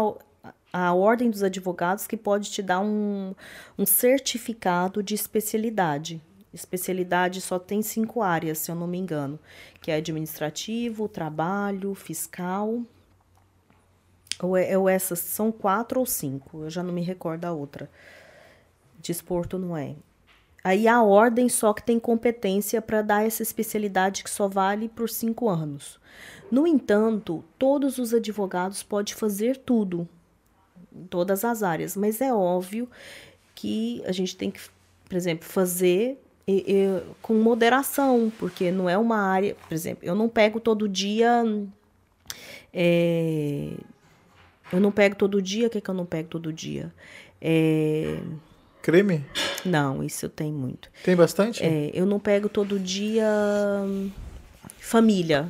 a ordem dos advogados que pode te dar um, um certificado de especialidade. Especialidade só tem cinco áreas, se eu não me engano, que é administrativo, trabalho, fiscal. Ou, é, ou essas são quatro ou cinco, eu já não me recordo a outra. Desporto não é. Aí a ordem só que tem competência para dar essa especialidade que só vale por cinco anos. No entanto, todos os advogados podem fazer tudo, em todas as áreas, mas é óbvio que a gente tem que, por exemplo, fazer e, e, com moderação, porque não é uma área, por exemplo, eu não pego todo dia. É, eu não pego todo dia, o que, é que eu não pego todo dia? É, Creme? Não, isso eu tenho muito. Tem bastante? É, eu não pego todo dia família.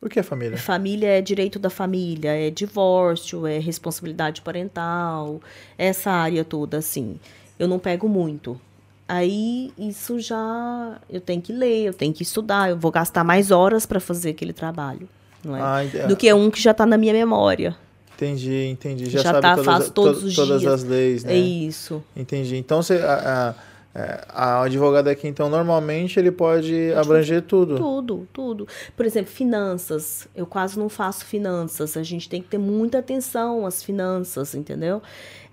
O que é família? Família é direito da família, é divórcio, é responsabilidade parental, essa área toda, assim. Eu não pego muito. Aí isso já eu tenho que ler, eu tenho que estudar, eu vou gastar mais horas para fazer aquele trabalho, não é? Ah, Do que um que já está na minha memória. Entendi, entendi. Já, Já sabe tá, todas, faz todos to, os todas dias. as leis, né? É isso. Entendi. Então, você, a, a, É, a advogada aqui, então, normalmente ele pode abranger tudo. Tudo, tudo. Por exemplo, finanças. Eu quase não faço finanças. A gente tem que ter muita atenção às finanças, entendeu?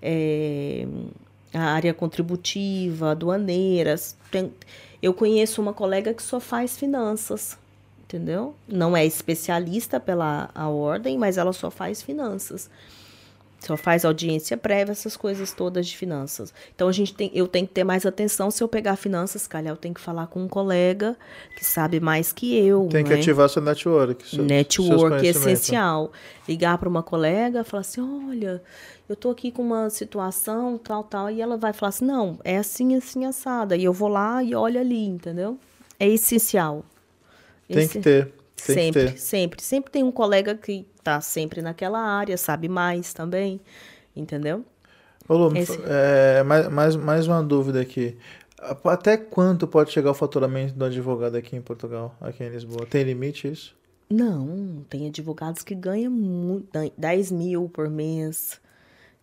É, a área contributiva, aduaneiras. Tem, eu conheço uma colega que só faz finanças, entendeu? Não é especialista pela a ordem, mas ela só faz finanças. Só faz audiência prévia, essas coisas todas de finanças. Então a gente tem, eu tenho que ter mais atenção se eu pegar finanças, calhar eu tenho que falar com um colega que sabe mais que eu. Tem que né? ativar seu network. Seu, Network é essencial. Ligar para uma colega, falar assim, olha, eu tô aqui com uma situação, tal, tal, e ela vai falar assim, não, é assim, assim, assada. E eu vou lá e olho ali, entendeu? É essencial. Tem Esse- que ter. Tem sempre, que ter. sempre. Sempre tem um colega que tá sempre naquela área, sabe mais também, entendeu? Ô, Lu, Esse- é, mais, mais, mais uma dúvida aqui. Até quanto pode chegar o faturamento do advogado aqui em Portugal, aqui em Lisboa? Tem limite isso? Não, tem advogados que ganham muito, 10 mil por mês,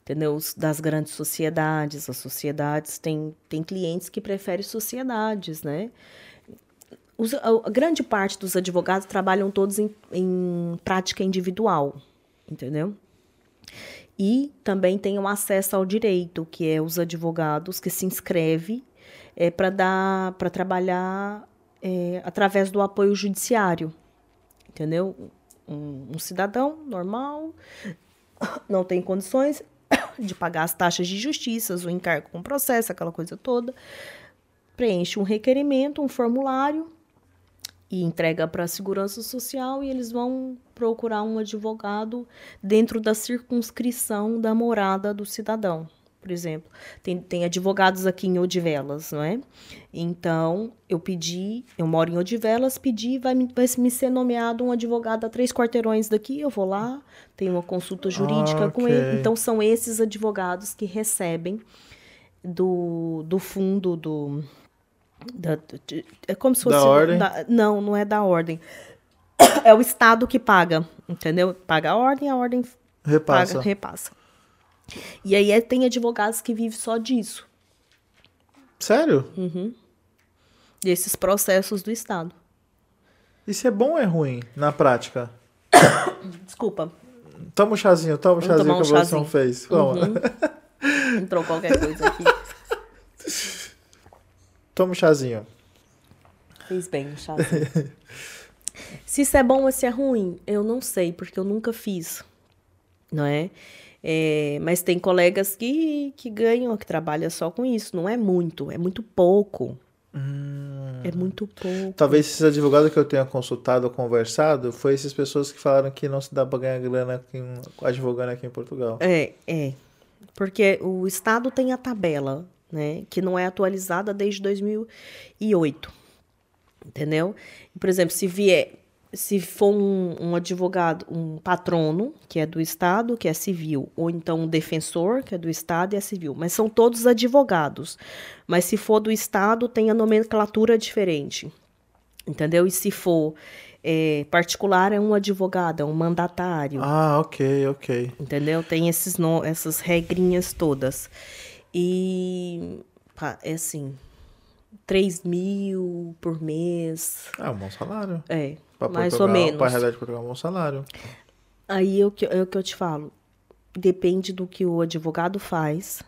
entendeu? Das grandes sociedades, as sociedades têm, tem clientes que preferem sociedades, né? Os- a, grande parte dos advogados trabalham todos em, em prática individual, entendeu? E também tem um acesso ao direito, que é os advogados que se inscrevem é, para dar para trabalhar é, através do apoio judiciário entendeu? Um, um cidadão normal não tem condições de pagar as taxas de justiça, o encargo com processo, aquela coisa toda, preenche um requerimento, um formulário e entrega para a segurança social e eles vão procurar um advogado dentro da circunscrição da morada do cidadão. Por exemplo, tem, tem advogados aqui em Odivelas, não é? Então, eu pedi, eu moro em Odivelas, pedi, vai me, vai me ser nomeado um advogado a três quarteirões daqui, eu vou lá, tenho uma consulta jurídica com ok. ele. Então, são esses advogados que recebem do, do fundo do. Da, é como se Da fosse. ordem? da- não, não é da ordem. É o Estado que paga, entendeu? Paga a ordem, a ordem Repassa. paga, repassa. E aí é- tem advogados que vivem só disso, Sério? desses processos do Estado. Isso é bom ou é ruim na prática? Desculpa, Toma um chazinho, toma um Vamos chazinho um que a chazinho. fez. Vamos. entrou qualquer coisa aqui. Toma um chazinho. Fez bem o chazinho. se isso é bom ou se é ruim, eu não sei, porque eu nunca fiz, não é? É, mas tem colegas que, que ganham, que trabalham só com isso. Não é muito, é muito pouco. É muito pouco. Talvez esses advogados que eu tenha consultado ou conversado foi essas pessoas que falaram que não se dá pra ganhar grana aqui, advogando aqui em Portugal. É, é. Porque o Estado tem a tabela, né? Que não é atualizada desde 2008. Entendeu? Por exemplo, se vier, se for um, um advogado, um patrono, que é do Estado, que é civil, ou então um defensor, que é do Estado e é civil, mas são todos advogados. Mas se for do Estado, tem a nomenclatura diferente. Entendeu? E se for é, particular, é um advogado, é um mandatário. Ah, ok, ok. Entendeu? Tem esses no, essas regrinhas todas. E pá, é assim, 3 mil por mês. Ah, um bom salário. É, Pra mais Portugal, ou menos. Pra realidade de Portugal, é um bom salário. Aí é o, que, é o que eu te falo. Depende do que o advogado faz,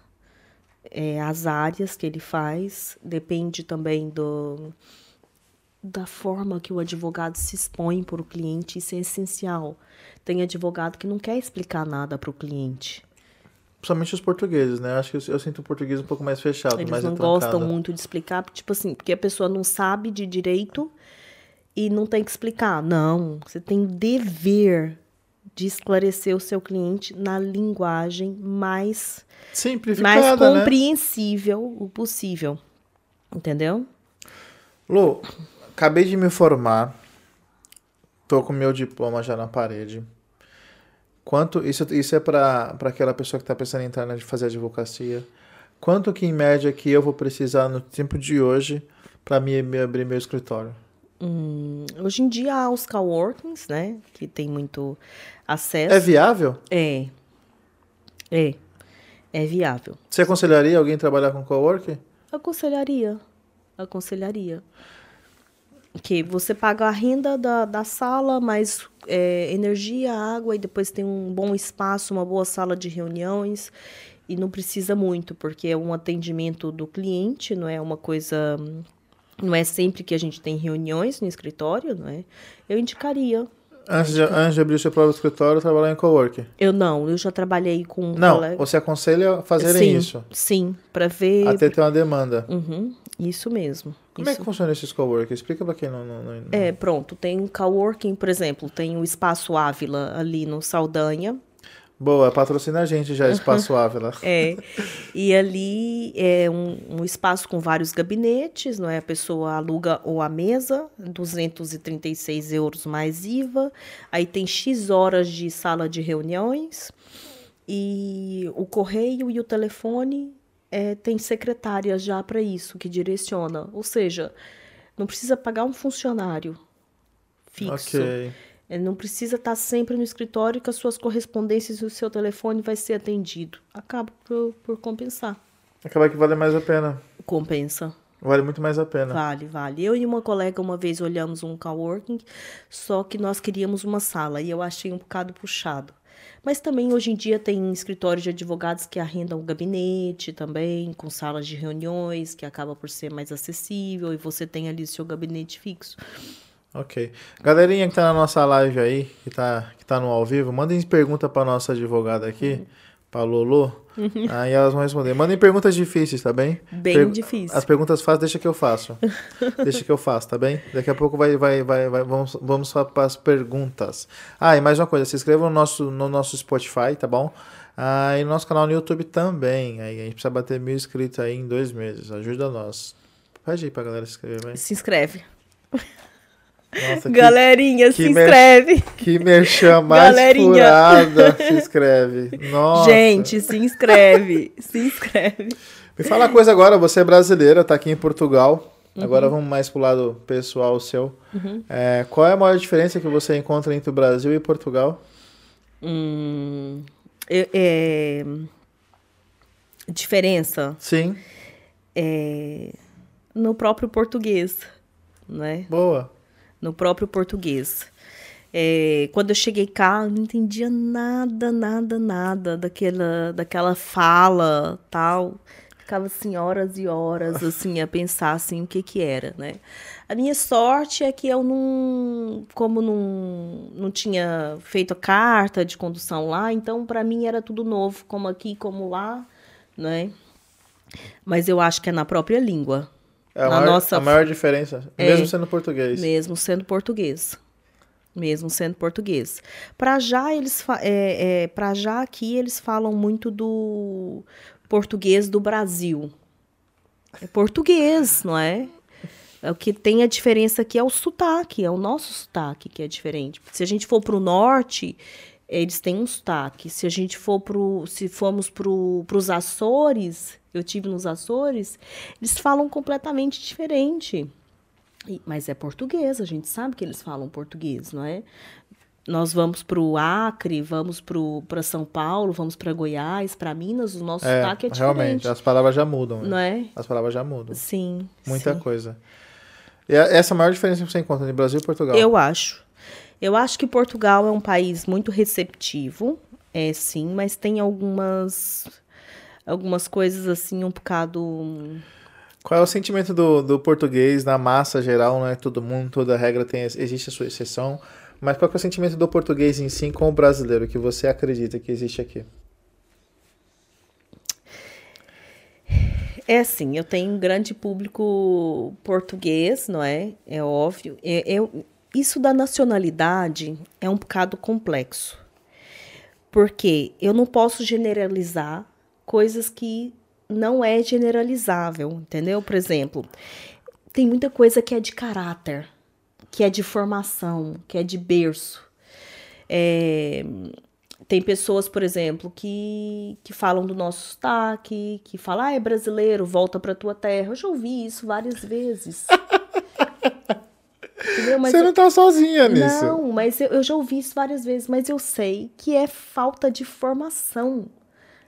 é, as áreas que ele faz, depende também do, da forma que o advogado se expõe para o cliente, isso é essencial. Tem advogado que não quer explicar nada para o cliente. Principalmente os portugueses, né? Acho que eu, eu sinto o português um pouco mais fechado, Eles mais não gostam muito de explicar, tipo assim, porque a pessoa não sabe de direito e não tem que explicar. Não, você tem o dever de esclarecer o seu cliente na linguagem mais, mais Simplificada, né? compreensível o possível. Entendeu? Lu, acabei de me formar. Tô com meu diploma já na parede. Quanto isso, isso é para aquela pessoa que está pensando em entrar na de fazer advocacia. Quanto que em média que eu vou precisar no tempo de hoje para me, me abrir meu escritório? Hum, hoje em dia há os coworkings, né? Que tem muito acesso. É viável? É. É. É viável. Você aconselharia alguém trabalhar com coworking? Aconselharia. Aconselharia. Que você paga a renda da, da sala, mais é, energia, água, e depois tem um bom espaço, uma boa sala de reuniões. E não precisa muito, porque é um atendimento do cliente, não é uma coisa. Não é sempre que a gente tem reuniões no escritório, não é? Eu indicaria. Antes de, antes de abrir o seu próprio escritório, trabalhar em coworking. Eu não, eu já trabalhei com Não, colega. você aconselha a fazerem sim, isso. Sim, para ver. Até ter uma demanda. Uhum, isso mesmo. Como é isso. que funciona esses coworking? Explica pra quem não... não, não- É, pronto, tem um coworking, por exemplo, tem o Espaço Ávila ali no Saldanha. Boa, patrocina a gente já, Espaço Ávila. É, e ali é um, um espaço com vários gabinetes, não é? A pessoa aluga ou a mesa, 236 euros mais IVA. Aí tem X horas de sala de reuniões. E o correio e o telefone é, tem secretária já para isso, que direciona. Ou seja, não precisa pagar um funcionário fixo. Ok. Ele não precisa estar sempre no escritório que as suas correspondências e o seu telefone vai ser atendido. Acaba por, por compensar. Acaba que vale mais a pena. Compensa. Vale muito mais a pena. Vale, vale. Eu e uma colega uma vez olhamos um coworking, só que nós queríamos uma sala e eu achei um bocado puxado. Mas também hoje em dia tem escritórios de advogados que arrendam o gabinete também, com salas de reuniões, que acaba por ser mais acessível e você tem ali o seu gabinete fixo. Ok. Galerinha que tá na nossa live aí, que tá, que tá no ao vivo, mandem pergunta pra nossa advogada aqui, pra Lolo. Aí elas vão responder. Mandem perguntas difíceis, tá bem? Bem difícil. As perguntas fáceis, deixa que eu faço. deixa que eu faço, tá bem? Daqui a pouco vai, vai, vai, vai vamos, vamos para as perguntas. Ah, e mais uma coisa, se inscreva no nosso, no nosso Spotify, tá bom? Ah, e no nosso canal no YouTube também. Aí a gente precisa bater mil inscritos aí em dois meses. Ajuda nós. Pede aí pra galera se inscrever, vai. Se inscreve. Nossa, que- Galerinha, se que inscreve. Que merchan mais Galerinha. furada se inscreve. Nossa. Gente, se inscreve. se inscreve. Me fala uma coisa agora, você é brasileira, tá aqui em Portugal. Uhum. Agora vamos mais pro lado pessoal seu. É, qual é a maior diferença que você encontra entre o Brasil e Portugal? Hum, é- é, diferença Sim, é, no próprio português, né? boa. No próprio português. É, quando eu cheguei cá, eu não entendia nada, nada, nada daquela, daquela fala, tal. Ficava assim horas e horas assim a pensar assim o que que era, né? A minha sorte é que eu não, como não, não tinha feito a carta de condução lá, então para mim era tudo novo, como aqui, como lá, né? Mas eu acho que é na própria língua, É a, Na maior, nossa- a maior diferença, É. mesmo sendo português. mesmo sendo português. Mesmo sendo português. Para já eles é, é, para já aqui eles falam muito do português do Brasil. É português, não é? É O que tem a diferença aqui é o sotaque, é o nosso sotaque que é diferente. Se a gente for para o norte, eles têm um sotaque. Se a gente for pro, se formos para os Açores, eu tive nos Açores, eles falam completamente diferente. E- Mas é português, a gente sabe que eles falam português, não é? Nós vamos para o Acre, vamos para São Paulo, vamos para Goiás, para Minas, o nosso É, sotaque é diferente. realmente, as palavras já mudam. né? Não é? As palavras já mudam. Sim. Muita sim. coisa. E a- essa é a maior diferença que você encontra entre Brasil e Portugal. Eu acho. Eu acho que Portugal é um país muito receptivo, é sim, mas tem algumas algumas coisas assim um bocado Qual é o sentimento do, do português na massa geral, né? Todo mundo, toda regra tem, existe a sua exceção. Mas qual é o sentimento do português em si com o brasileiro que você acredita que existe aqui? É assim, eu tenho um grande público português, não é? É óbvio. Eu- isso da nacionalidade é um bocado complexo. Porque eu não posso generalizar coisas que não é generalizável, entendeu? Por exemplo, tem muita coisa que é de caráter, que é de formação, que é de berço. É, tem pessoas, por exemplo, que, que falam do nosso sotaque, que falam, ah, é brasileiro, volta pra tua terra. Eu já ouvi isso várias vezes. Entendeu? Mas você eu- não tá sozinha nisso. não, mas eu, eu já ouvi isso várias vezes, mas eu sei que é falta de formação.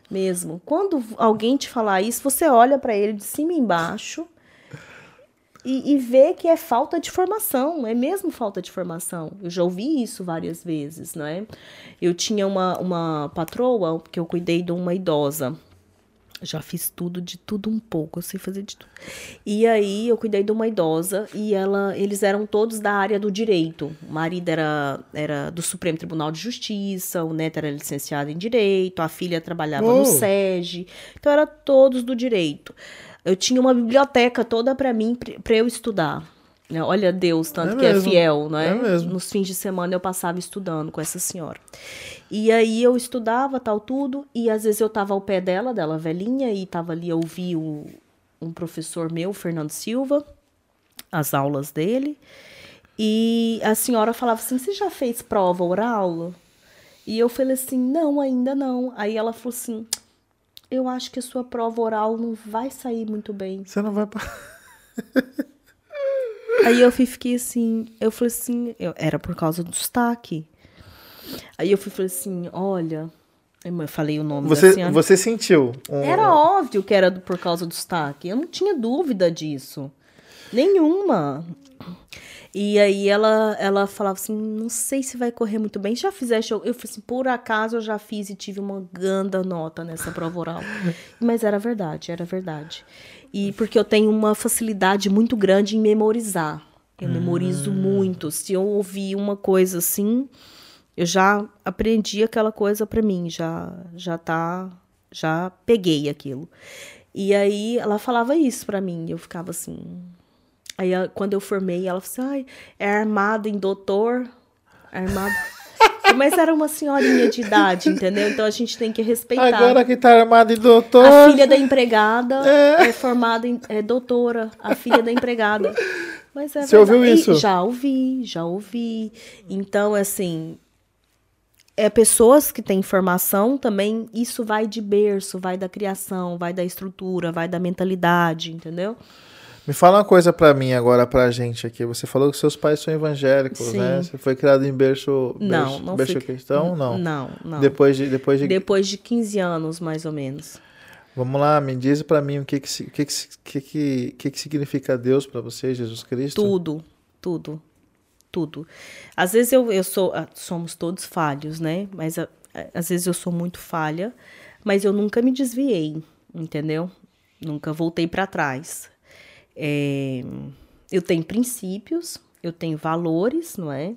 mesmo. Quando alguém te falar isso, você olha para ele de cima e embaixo e, e vê que é falta de formação, é mesmo falta de formação. Eu já ouvi isso várias vezes, não é? Eu tinha uma, uma patroa que eu cuidei de uma idosa. Já fiz tudo, de tudo um pouco, eu sei fazer de tudo. E aí eu cuidei de uma idosa e ela, eles eram todos da área do direito. O marido era, era do Supremo Tribunal de Justiça, o neto era licenciado em direito, a filha trabalhava Uou. no SEG. Então era todos do direito. Eu tinha uma biblioteca toda para mim, para eu estudar. né? Olha Deus, tanto É que é mesmo, fiel, não é? é mesmo. Nos fins de semana eu passava estudando com essa senhora. E aí eu estudava tal tudo, e às vezes eu tava ao pé dela, dela velhinha, e tava ali, eu ouvi o, um professor meu, Fernando Silva, as aulas dele, e a senhora falava assim, você já fez prova oral? E eu falei assim, não, ainda não. Aí ela falou assim, eu acho que a sua prova oral não vai sair muito bem. Você não vai. Aí eu fiquei assim, eu falei assim, eu- era por causa do sotaque. Aí eu fui falei assim, olha, eu falei o nome da Você, senhora. você sentiu. um- Era óbvio que era por causa do sotaque. Eu não tinha dúvida disso. Nenhuma. E aí ela, ela falava assim, não sei se vai correr muito bem. Já fizeste? Eu, eu falei assim, por acaso eu já fiz e tive uma ganda nota nessa prova oral. Mas era verdade, era verdade. E porque eu tenho uma facilidade muito grande em memorizar. Eu memorizo muito. Se eu ouvir uma coisa assim, eu já aprendi aquela coisa pra mim, já já tá, já peguei aquilo. E aí ela falava isso pra mim, e eu ficava assim. Aí quando eu formei, ela falou assim: "Ai, é armado em doutor, armado". Mas era uma senhorinha de idade, entendeu? Então a gente tem que respeitar. Agora que tá armado de doutor. A filha da empregada é, formada em é doutora, a filha da empregada. Mas é Você ouviu verdade. E isso? Já ouvi, já ouvi. Então, assim, é pessoas que têm formação também, isso vai de berço, vai da criação, vai da estrutura, vai da mentalidade, entendeu? Me fala uma coisa pra mim agora, pra gente aqui. Você falou que seus pais são evangélicos, Sim. né? Você foi criado em berço, Não, berço, não berço fui- cristão? Não. Não, não. Depois de, depois de... Depois de 15 anos, mais ou menos. Vamos lá, me diz pra mim o que que, que, que, que, que, significa Deus pra você, Jesus Cristo? Tudo, tudo, tudo. Às vezes eu, eu sou, ah, somos todos falhos, né? Mas ah, ah, às vezes eu sou muito falha, mas eu nunca me desviei, entendeu? Nunca voltei para trás. É, eu tenho princípios, eu tenho valores, não é?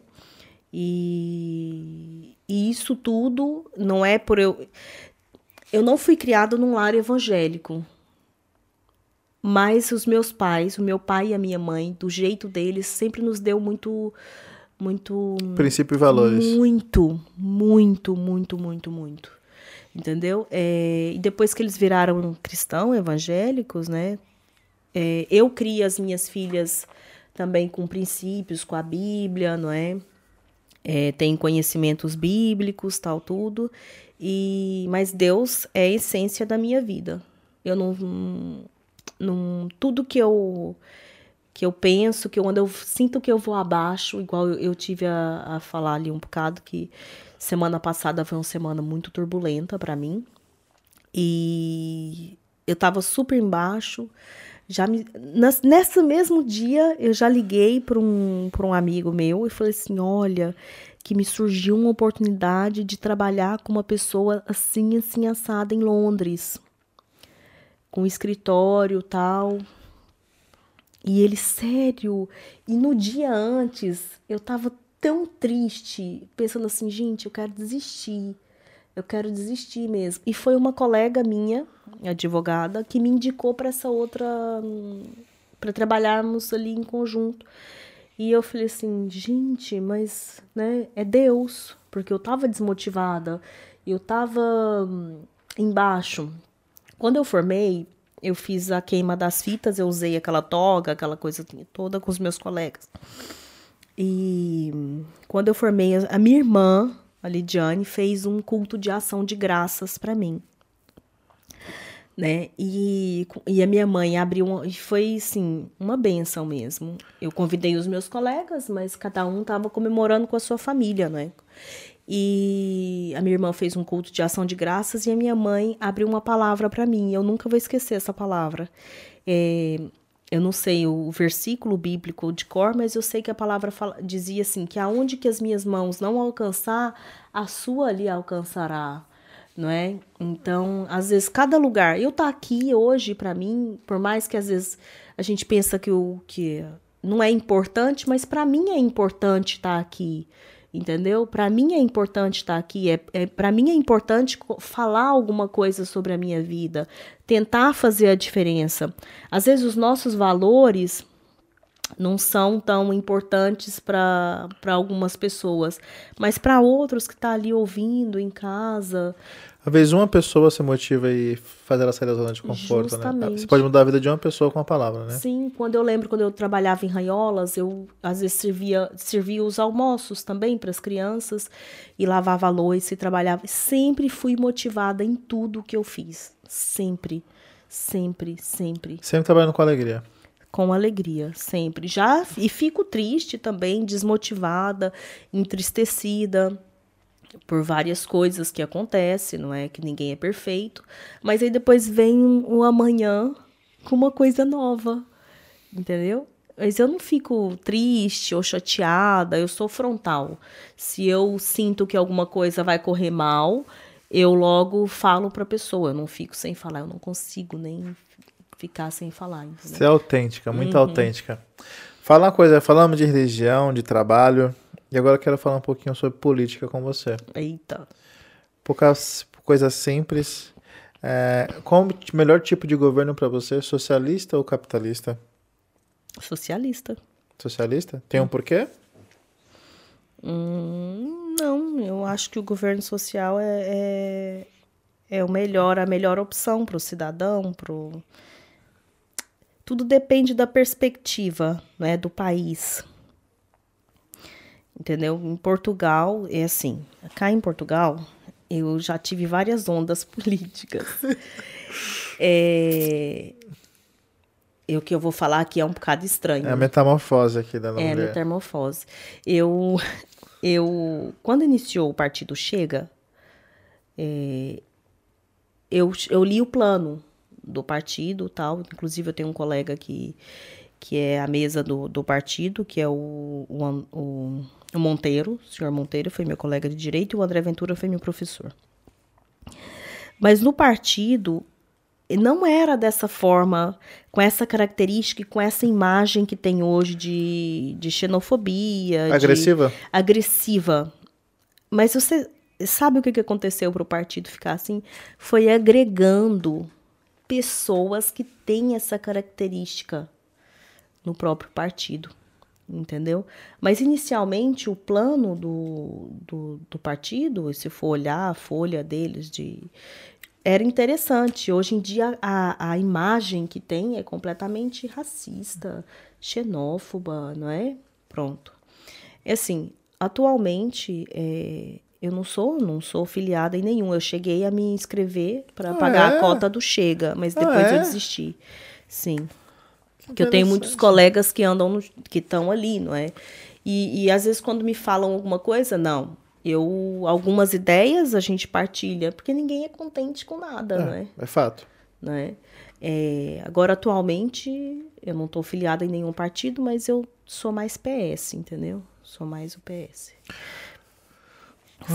E, e isso tudo não é por eu. Eu não fui criado num lar evangélico, mas os meus pais, o meu pai e a minha mãe, do jeito deles, sempre nos deu muito, muito, Princípio e valores. muito, muito, muito, muito, muito. Entendeu? É, e depois que eles viraram cristãos evangélicos, né? é, eu crio as minhas filhas também com princípios, com a Bíblia, não é? É, tem conhecimentos bíblicos, tal, tudo. E, mas Deus é a essência da minha vida. Eu não, não tudo que eu que eu penso, que eu, quando eu sinto que eu vou abaixo, igual eu, eu tive a, a falar ali um bocado que semana passada foi uma semana muito turbulenta para mim. E eu tava super embaixo. Já me, nesse mesmo dia eu já liguei para um, pra um amigo meu e falei assim: olha, que me surgiu uma oportunidade de trabalhar com uma pessoa assim, assim, assada em Londres, com escritório tal. E ele, sério? E no dia antes eu tava tão triste, pensando assim: gente, eu quero desistir. Eu quero desistir mesmo. E foi uma colega minha, advogada, que me indicou para essa outra. para trabalharmos ali em conjunto. E eu falei assim, gente, mas, né, é Deus, porque eu tava desmotivada, eu tava hum, embaixo. Quando eu formei, eu fiz a queima das fitas, eu usei aquela toga, aquela coisa toda com os meus colegas. E quando eu formei, a minha irmã, a Lidiane, fez um culto de ação de graças para mim. Né? E, e a minha mãe abriu, e foi assim, uma benção mesmo. Eu convidei os meus colegas, mas cada um estava comemorando com a sua família, né? E a minha irmã fez um culto de ação de graças e a minha mãe abriu uma palavra para mim. Eu nunca vou esquecer essa palavra. É, eu não sei o versículo bíblico de cor, mas eu sei que a palavra fala, dizia assim: que aonde que as minhas mãos não alcançar, a sua ali alcançará. Não é? Então, às vezes, cada lugar. Eu tá aqui hoje, para mim, por mais que às vezes a gente pensa que o que não é importante, mas para mim é importante estar tá aqui entendeu? Para mim é importante estar aqui, é, é para mim é importante falar alguma coisa sobre a minha vida, tentar fazer a diferença. Às vezes os nossos valores não são tão importantes para algumas pessoas, mas para outros que estão tá ali ouvindo em casa, às vezes uma pessoa se motiva e faz ela sair da zona de conforto? Justamente. né? Você pode mudar a vida de uma pessoa com uma palavra, né? Sim, quando eu lembro quando eu trabalhava em Ranholas, eu às vezes servia, servia os almoços também para as crianças e lavava a louça e trabalhava. Sempre fui motivada em tudo que eu fiz. Sempre, sempre, sempre. Sempre trabalhando com alegria com alegria, sempre. Já e fico triste também, desmotivada, entristecida por várias coisas que acontecem, não é que ninguém é perfeito, mas aí depois vem um, um amanhã com uma coisa nova, entendeu? Mas eu não fico triste ou chateada, eu sou frontal. Se eu sinto que alguma coisa vai correr mal, eu logo falo para a pessoa, eu não fico sem falar, eu não consigo nem ficar sem falar. Entendeu? Você é autêntica, muito uhum. autêntica. Fala uma coisa, falamos de religião, de trabalho, e agora eu quero falar um pouquinho sobre política com você. Eita. Poucas coisas simples. É, qual o melhor tipo de governo para você? Socialista ou capitalista? Socialista. Socialista? Tem um porquê? Hum, não, eu acho que o governo social é, é, é o melhor, a melhor opção para o cidadão, pro... tudo depende da perspectiva né, do país entendeu? Em Portugal, é assim, cá em Portugal, eu já tive várias ondas políticas. é, o que eu vou falar aqui é um bocado estranho. É a metamorfose aqui da mulher. É a metamorfose. Eu, eu, quando iniciou o partido Chega, é, eu, eu li o plano do partido tal. Inclusive, eu tenho um colega que, que é a mesa do, do partido, que é o, o, o o Monteiro, o senhor Monteiro foi meu colega de direito e o André Ventura foi meu professor. Mas no partido não era dessa forma, com essa característica e com essa imagem que tem hoje de, de xenofobia. Agressiva? De, agressiva. Mas você sabe o que aconteceu para o partido ficar assim? Foi agregando pessoas que têm essa característica no próprio partido entendeu? Mas inicialmente o plano do, do, do, partido, se for olhar a folha deles de era interessante. Hoje em dia a, a imagem que tem é completamente racista, xenófoba, não é? Pronto. É assim, atualmente é, eu não sou, não sou filiada em nenhum. Eu cheguei a me inscrever para ah, pagar é? a cota do Chega, mas depois ah, é? eu desisti. Sim. Que eu tenho muitos colegas que andam, no, que estão ali, não é? E, e às vezes quando me falam alguma coisa, não. Eu, algumas ideias a gente partilha, porque ninguém é contente com nada, é, não é? É fato. Não é? agora, atualmente, eu não estou filiada em nenhum partido, mas eu sou mais PS, entendeu? Sou mais o PS.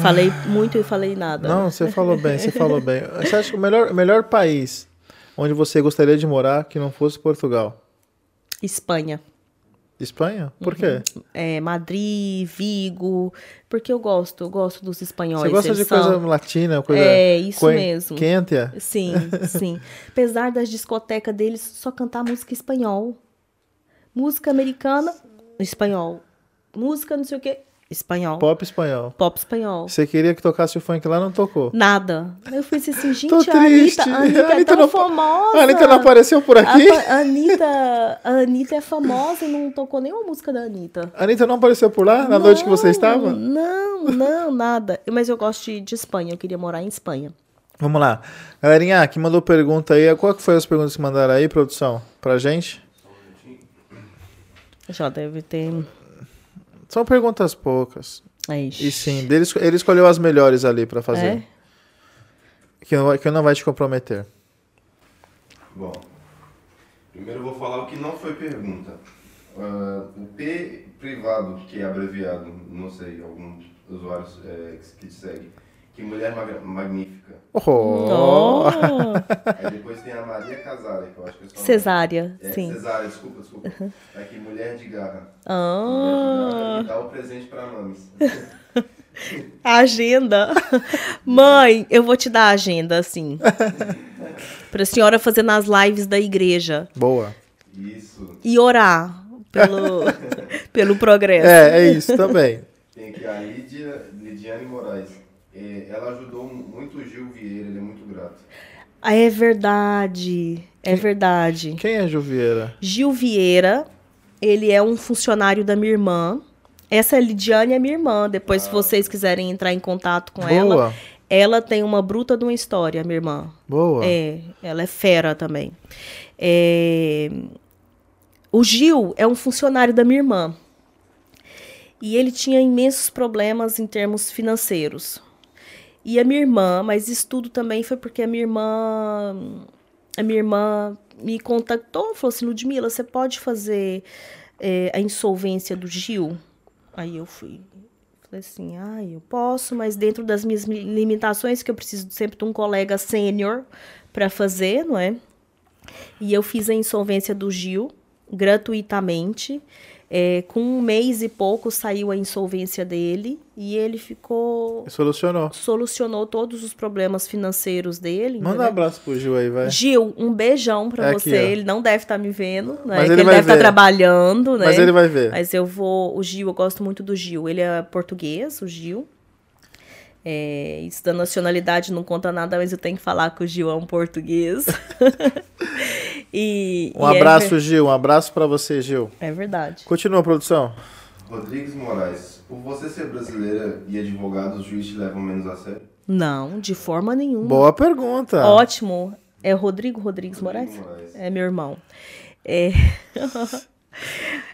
Falei muito e falei nada. Não, você falou bem, você falou bem. Você acha que o melhor, melhor país onde você gostaria de morar que não fosse Portugal? Espanha. Espanha? Por quê? Uhum. É, Madrid, Vigo, porque eu gosto, eu gosto dos espanhóis. Você gosta de são... coisa latina, coisa É, isso mesmo. Quente? Sim, sim. Apesar das discotecas deles só cantar música espanhol. Música americana, espanhol. Música não sei o quê, Espanhol. Pop espanhol. Pop espanhol. Você queria que tocasse o funk lá, não tocou? Nada. Eu fui assim, gente, Tô a Anitta, a Anitta, a Anitta é tão não, famosa. A Anitta não apareceu por aqui? A, a, Anitta, a Anitta é famosa e não tocou nenhuma música da Anitta. A Anitta não apareceu por lá, na não, noite que você estava? Não, não, nada. Mas eu gosto de, de Espanha, eu queria morar em Espanha. Vamos lá. Galerinha, que mandou pergunta aí, qual que foi as perguntas que mandaram aí, produção? Pra gente? Já deve ter... São perguntas poucas. Ixi. E sim, ele, ele escolheu as melhores ali pra fazer. É? Que, não vai, que não vai te comprometer. Bom, primeiro eu vou falar o que não foi pergunta. Ah, o P privado, que é abreviado, não sei, alguns usuários é, que te seguem. Que mulher mag- magnífica. Oh, Oh, Aí depois tem a Maria Casara, que eu acho que é só cesárea, É, sim. Cesárea, desculpa, desculpa. Aqui, mulher de garra. Ah, Mulher de garra dá o presente pra mames. agenda. Mãe, eu vou te dar a agenda, assim. pra senhora fazer nas lives da igreja. Boa. Isso. E orar pelo, pelo progresso. É, é isso também. Tem aqui a Lídia, Lidiane Moraes. É, ela ajudou muito o Gil Vieira, ele é muito grato. Ah, é verdade. É verdade. Quem é Juvieira? Gil Vieira, ele é um funcionário da minha irmã. Essa é Lidiane é minha irmã. Depois, se vocês quiserem entrar em contato com ela, Boa. ela tem uma bruta de uma história, minha irmã. Boa. É, ela é fera também. É, O Gil é um funcionário da minha irmã. E ele tinha imensos problemas em termos financeiros. E a minha irmã, mas isso tudo também foi porque a minha irmã. A minha irmã me contactou, falou assim: Ludmila, você pode fazer é, a insolvência do Gil? Aí eu fui. Falei assim, ah, eu posso, mas dentro das minhas mi- limitações, que eu preciso sempre de um colega sênior para fazer, não é? E eu fiz a insolvência do Gil gratuitamente. É, com um mês e pouco saiu a insolvência dele e ele ficou. Solucionou. solucionou todos os problemas financeiros dele. Manda um entendeu? abraço pro Gil aí, vai. Gil, um beijão pra É aqui, você. ó. ele não deve estar me vendo, né? Mas que ele ele deve estar ver. trabalhando, né? Mas ele vai ver. Mas eu vou. O Gil, eu gosto muito do Gil. Ele é português, o Gil. É, isso da nacionalidade não conta nada, mas eu tenho que falar que o Gil é um português. e, Um e é abraço, ver- Gil. Um abraço pra você, Gil. É, verdade. Continua, produção. Rodrigues Moraes, por você ser brasileira e advogado, os juízes te levam menos a sério? Não, de forma nenhuma. Boa pergunta. Ótimo. É Rodrigo Rodrigues Moraes? Rodrigo Moraes. É meu irmão. É...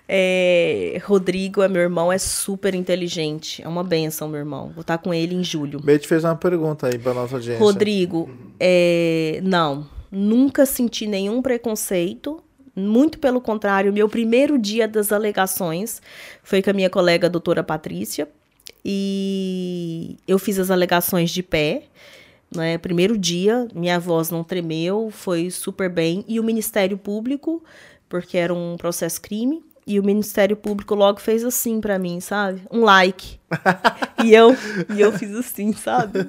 é, Rodrigo é meu irmão, é super inteligente. É uma benção, meu irmão. Vou estar com ele em julho. Beit fez uma pergunta aí pra nossa audiência. Rodrigo, é, não, nunca senti nenhum preconceito. Muito pelo contrário, meu primeiro dia das alegações foi com a minha colega a doutora Patrícia. E eu fiz as alegações de pé. Né? Primeiro dia, minha voz não tremeu, foi super bem. E o Ministério Público, porque era um processo crime, e o Ministério Público logo fez assim pra mim, sabe? Um like. e eu e eu fiz assim, sabe?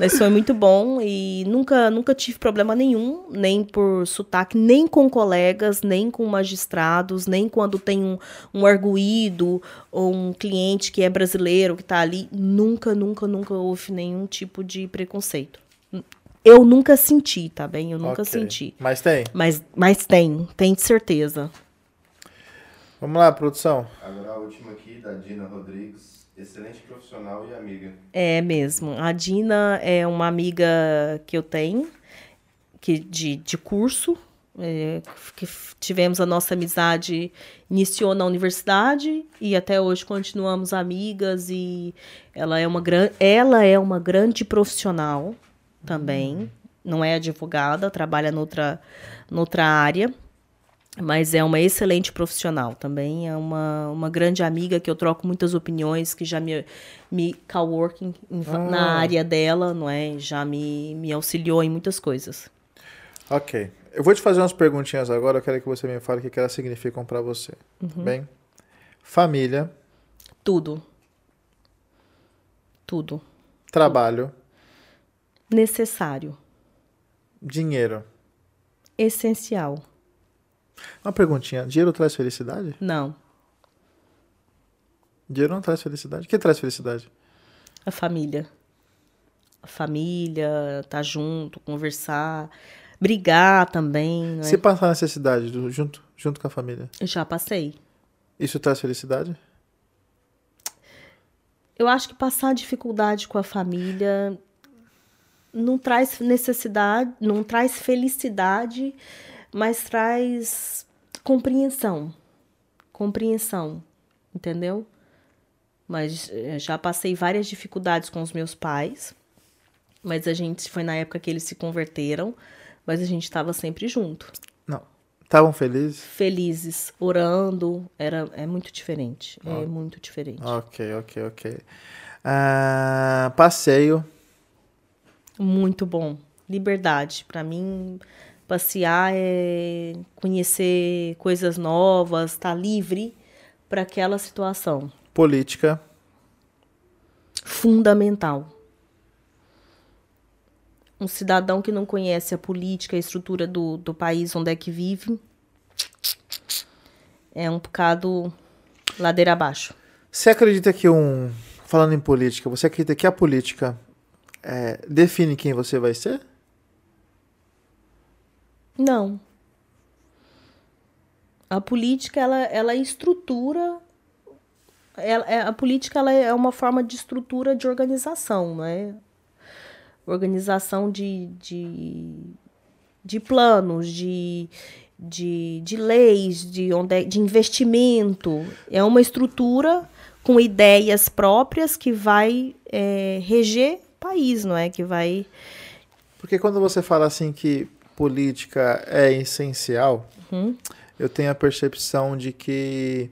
Mas foi muito bom e nunca nunca tive problema nenhum, nem por sotaque, nem com colegas, nem com magistrados, nem quando tem um, um arguído ou um cliente que é brasileiro que tá ali, nunca, nunca, nunca houve nenhum tipo de preconceito. Eu nunca senti, tá bem? Eu nunca Ok. senti. Mas tem. Mas, mas tem, tem de certeza. Vamos lá, produção. Agora a última aqui, da Dina Rodrigues, excelente profissional e amiga. É mesmo. A Dina é uma amiga que eu tenho, que de, de curso, é, que tivemos a nossa amizade, iniciou na universidade e até hoje continuamos amigas e ela é uma, gran, ela é uma grande profissional também, não é advogada, trabalha noutra, noutra área, mas é uma excelente profissional também, é uma, uma grande amiga que eu troco muitas opiniões, que já me, me coworking em- na Ah. área dela, não é? Já me, me auxiliou em muitas coisas. Ok. Eu vou te fazer umas perguntinhas agora. Eu quero que você me fale o que elas significam pra você. Uhum. Bem? Família, Tudo. Tudo. trabalho, Necessário. dinheiro. Essencial. Uma perguntinha. Dinheiro traz felicidade? Não. Dinheiro não traz felicidade. O que traz felicidade? A família. A família, tá junto, conversar, brigar também, né? Se passar necessidade do- junto, junto com a família, Eu já passei. isso traz felicidade? Eu acho que passar dificuldade com a família não traz necessidade, não traz felicidade, mas traz compreensão. Compreensão, entendeu? Mas eh, já passei várias dificuldades com os meus pais. Mas a gente foi na época que eles se converteram, mas a gente estava sempre junto. Não. Estavam felizes? Felizes, orando, era é muito diferente, é muito diferente. Ok, ok, ok. Ah, passeio. Muito bom. Liberdade. Para mim, passear é conhecer coisas novas, estar tá livre para aquela situação. Política. Fundamental. Um cidadão que não conhece a política, a estrutura do, do país onde é que vive, é um bocado ladeira abaixo. Você acredita que um. Falando em política, você acredita que a política é, define quem você vai ser? Não. A política, ela, ela estrutura. Ela, é, a política ela é uma forma de estrutura de organização, né? Organização de, de, de planos, de, de, de leis, de, onde, é, de investimento. É uma estrutura com ideias próprias que vai é, reger o país, não é? Que vai. Porque quando você fala assim que política é essencial, uhum. eu tenho a percepção de que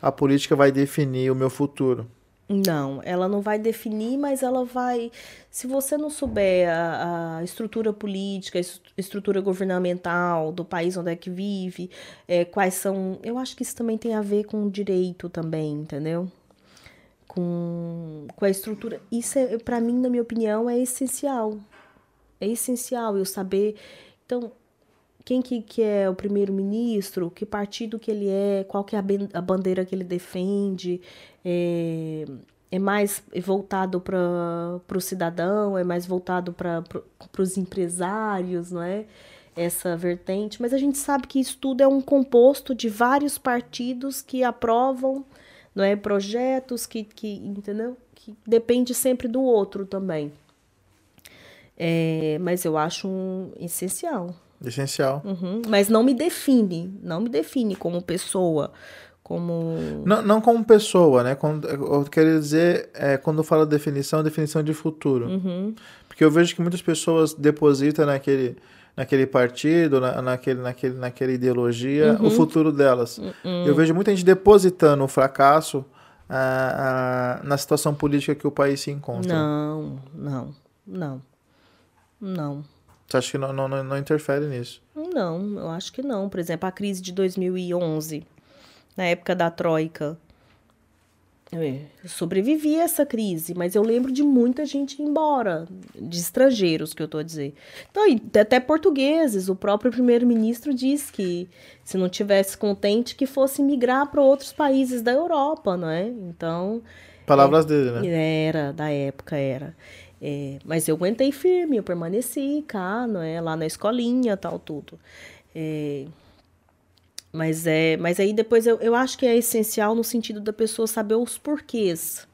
a política vai definir o meu futuro. Não, ela não vai definir, mas ela vai. Se você não souber a, a estrutura política, a estrutura governamental do país onde é que vive, é, quais são. Eu acho que isso também tem a ver com direito também, entendeu? Com, com a estrutura. Isso, é, para mim, na minha opinião, é essencial. É essencial eu saber então, quem que, que é o primeiro-ministro, que partido que ele é, qual que é a, bandeira que ele defende, é, é mais voltado para o cidadão, é mais voltado para os empresários, não é? Essa vertente. Mas a gente sabe que isso tudo é um composto de vários partidos que aprovam não é, projetos que, que entendeu? Que depende sempre do outro também. É, mas eu acho um essencial. Essencial. Uhum. Mas não me define, não me define como pessoa, como... Não, não como pessoa, né? Quando, eu quero dizer, é, quando eu falo definição, definição de futuro. Uhum. Porque eu vejo que muitas pessoas depositam naquele, naquele partido, na, naquele, naquele, naquela ideologia, uhum. o futuro delas. Uhum. Eu vejo muita gente depositando o fracasso ah, ah, na situação política que o país se encontra. Não, não, não. Não. Você acha que não, não, não interfere nisso? Não, eu acho que não. Por exemplo, a crise de 2011, na época da Troika. Eu sobrevivi a essa crise, mas eu lembro de muita gente ir embora, de estrangeiros, que eu estou a dizer. Então, até portugueses. O próprio primeiro-ministro disse que se não tivesse contente, que fosse migrar para outros países da Europa, não é? Então. Palavras é, dele, né? Era, da época era. É, mas eu aguentei firme, eu permaneci cá, não é? Lá na escolinha, tal, tudo. É, mas, é, mas aí depois eu, eu acho que é essencial no sentido da pessoa saber os porquês.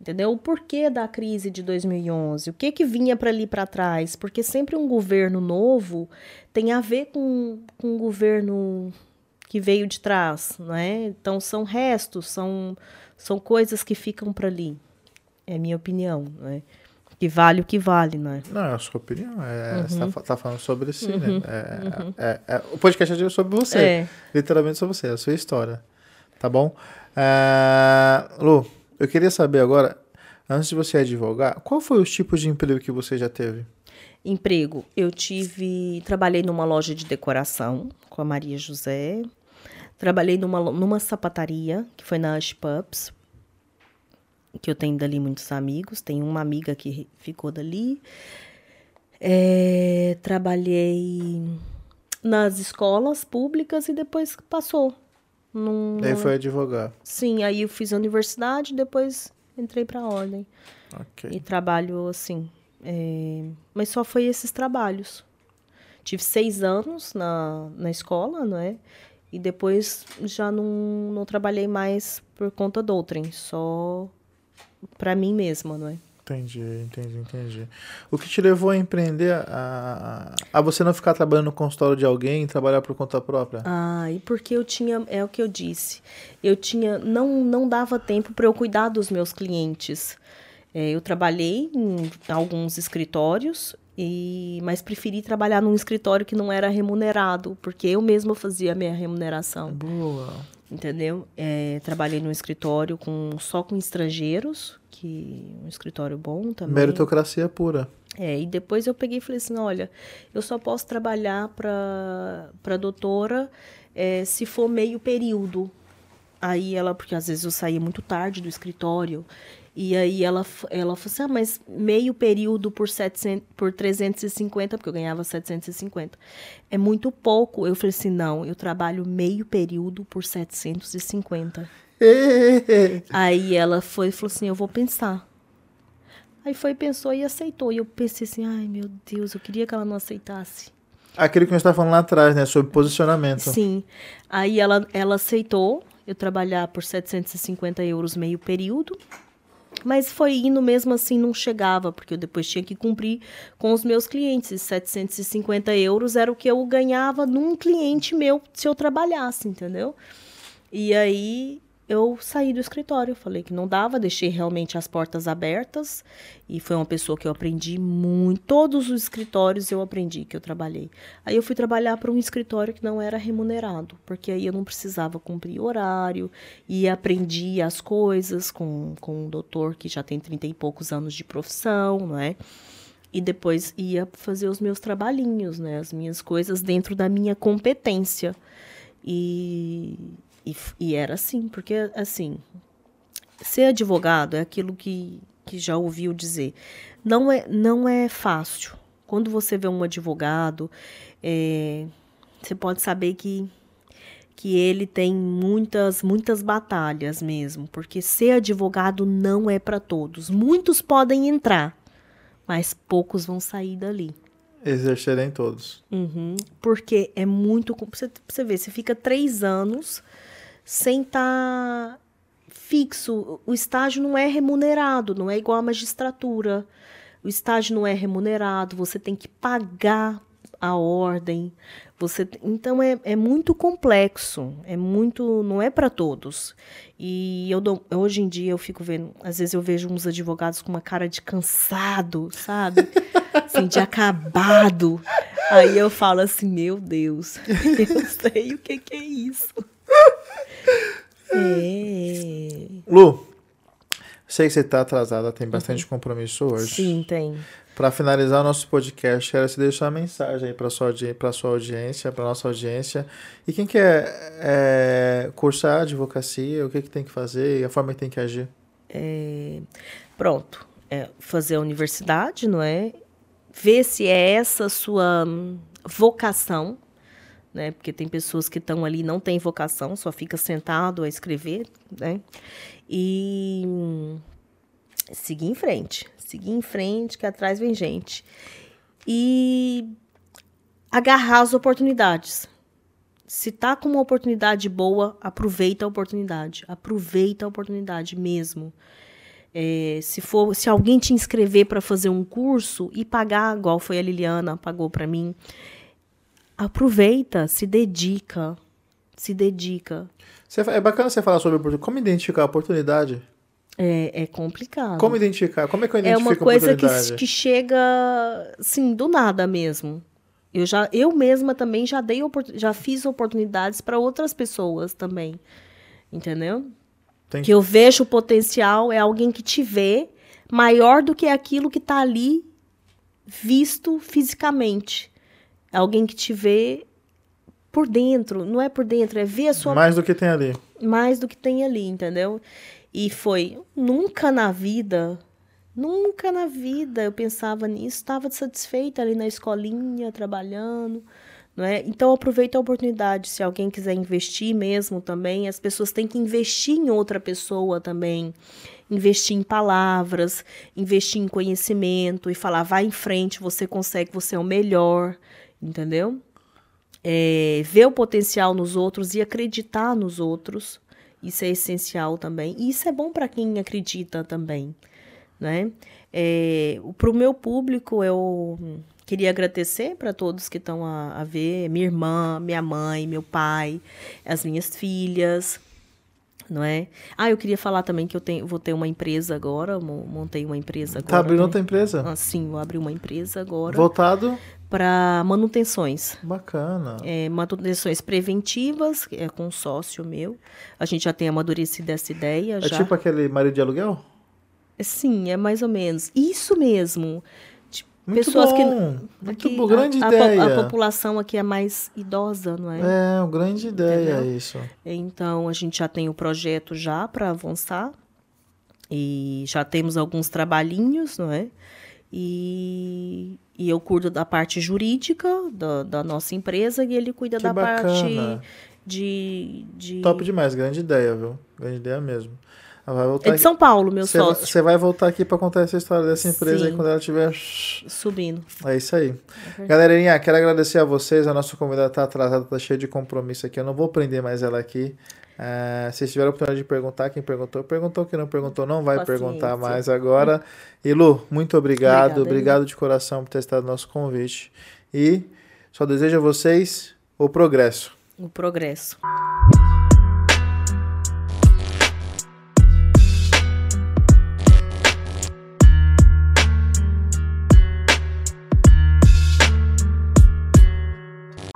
Entendeu? O porquê da crise de 2011, o que que vinha para ali para trás, porque sempre um governo novo tem a ver com, com um governo que veio de trás, não é? Então são restos, são, são coisas que ficam para ali. É a minha opinião, não é? Que vale o que vale, não é? Não, é a sua opinião. É, uhum. Você está tá falando sobre si, né? uhum. né? É, uhum. é, é, o podcast é sobre você. É. Literalmente sobre você, a sua história. Tá bom? É, Lu, eu queria saber agora, antes de você advogar, qual foi os tipos de emprego que você já teve? Emprego. Eu tive. Trabalhei numa loja de decoração com a Maria José. Trabalhei numa, numa sapataria, que foi na Ash Pubs, que eu tenho dali muitos amigos. Tem uma amiga que ficou dali. É, trabalhei nas escolas públicas e depois passou. Num, Aí foi advogar. Sim, aí eu fiz a universidade depois entrei para a ordem. Okay. E trabalho assim. É, mas só foi esses trabalhos. Tive seis anos na, na escola, não é? E depois já não, não trabalhei mais por conta do outrem, só para mim mesma, não é? Entendi, entendi, entendi. O que te levou a empreender, a, a você não ficar trabalhando no consultório de alguém e trabalhar por conta própria? Ah, e porque eu tinha, é o que eu disse, eu tinha, não, não dava tempo para eu cuidar dos meus clientes. É, eu trabalhei em alguns escritórios, e, mas preferi trabalhar num escritório que não era remunerado, porque eu mesma fazia a minha remuneração. Boa. Entendeu? É, trabalhei num escritório com, só com estrangeiros, que um escritório bom também. Meritocracia pura. É, e depois eu peguei e falei assim, olha, eu só posso trabalhar para a doutora é, se for meio período. Aí ela, porque às vezes eu saía muito tarde do escritório, e aí ela, ela falou assim, ah, mas meio período por, 700, por 350, porque eu ganhava 750. É muito pouco. Eu falei assim, não, eu trabalho meio período por 750. aí ela foi e falou assim, eu vou pensar. Aí foi, pensou e aceitou. E eu pensei assim, ai meu Deus, eu queria que ela não aceitasse. Aquilo que a gente estava falando lá atrás, né? Sobre posicionamento. Sim. Aí ela, ela aceitou eu trabalhar por 750 euros meio período. Mas foi indo mesmo assim, não chegava, porque eu depois tinha que cumprir com os meus clientes. E 750 euros era o que eu ganhava num cliente meu se eu trabalhasse, entendeu? E aí eu saí do escritório, falei que não dava, deixei realmente as portas abertas e foi uma pessoa que eu aprendi muito, todos os escritórios eu aprendi que eu trabalhei. Aí eu fui trabalhar para um escritório que não era remunerado, porque aí eu não precisava cumprir horário e aprendi as coisas com, com um doutor que já tem trinta e poucos anos de profissão, não é? E depois ia fazer os meus trabalhinhos, né? As minhas coisas dentro da minha competência. E, e, e era assim, porque, assim, ser advogado é aquilo que, que já ouviu dizer. Não é, não é fácil. Quando você vê um advogado, é, você pode saber que, que ele tem muitas, muitas batalhas mesmo, porque ser advogado não é para todos. Muitos podem entrar, mas poucos vão sair dali. Exercerem todos. Uhum, porque é muito. Você, você vê, você fica três anos sem estar tá fixo. O estágio não é remunerado, não é igual à magistratura. O estágio não é remunerado, você tem que pagar a ordem. Você, então é, é muito complexo, é muito, não é para todos. E eu dou, hoje em dia eu fico vendo, às vezes eu vejo uns advogados com uma cara de cansado, sabe? Assim, de acabado. Aí eu falo assim, meu Deus, eu sei o que, que é isso. É. Lu, sei que você está atrasada, tem bastante uhum. compromisso hoje. Sim, tem. Para finalizar o nosso podcast, quero te deixar uma mensagem aí para sua, pra sua audiência, para nossa audiência. E quem quer é, cursar advocacia, o que, que tem que fazer e a forma que tem que agir? É, pronto. É, fazer a universidade, não é? Ver se é essa sua vocação, né? Porque tem pessoas que estão ali não têm vocação, só fica sentado a escrever, né? E seguir em frente, seguir em frente, que atrás vem gente. E agarrar as oportunidades. Se tá com uma oportunidade boa, aproveita a oportunidade. Aproveita a oportunidade mesmo. É, se for, se alguém te inscrever para fazer um curso e pagar, igual foi a Liliana pagou para mim, aproveita, se dedica, se dedica. É bacana você falar sobre como identificar a oportunidade. É, é complicado. Como identificar? Como é que eu identifico É uma coisa que, que chega, assim, do nada mesmo. Eu já, eu mesma também já dei, já fiz oportunidades para outras pessoas também, entendeu? Tem... Que eu vejo o potencial é alguém que te vê maior do que aquilo que está ali visto fisicamente. É alguém que te vê por dentro, não é por dentro, é ver a sua. Mais do que tem ali. Mais do que tem ali, entendeu? E foi nunca na vida, nunca na vida eu pensava nisso, estava satisfeita ali na escolinha, trabalhando. Não é? Então aproveita a oportunidade, se alguém quiser investir mesmo também, as pessoas têm que investir em outra pessoa também, investir em palavras, investir em conhecimento e falar vai em frente, você consegue, você é o melhor entendeu? É, ver o potencial nos outros e acreditar nos outros. Isso é essencial também. E isso é bom para quem acredita também. né? É, para o meu público, eu queria agradecer para todos que estão a, a ver, minha irmã, minha mãe, meu pai, as minhas filhas, não é? Ah, eu queria falar também que eu tenho, vou ter uma empresa agora, montei uma empresa tá agora. Tá abrindo outra empresa? Ah, sim, vou abrir uma empresa agora. Voltado? Para manutenções. Bacana. É, manutenções preventivas, é com um sócio meu. A gente já tem amadurecido essa ideia. É já. tipo aquele marido de aluguel? Sim, é mais ou menos. Isso mesmo. Muito pessoas bom, que muito aqui, bom, grande a, ideia. A, a, população aqui é mais idosa, não é? É, uma grande ideia Entendeu? isso. Então a gente já tem o projeto já para avançar e já temos alguns trabalhinhos, não é? E, e eu cuido da parte jurídica da, da nossa empresa e ele cuida que da bacana. parte de, de. Top demais, grande ideia, viu? Grande ideia mesmo. é de São Paulo, meu cê sócio. Você vai voltar aqui para contar essa história dessa empresa aí quando ela estiver subindo. É isso aí. É Galerinha, quero agradecer a vocês. A nossa convidada está atrasada, está cheia de compromisso aqui. Eu não vou prender mais ela aqui. Uh, se tiver a oportunidade de perguntar, quem perguntou, perguntou, quem não perguntou, não vai Paciência. perguntar mais agora. E Lu, muito obrigado. Obrigada, obrigado de coração por ter estado no nosso convite. E só desejo a vocês o progresso. O progresso.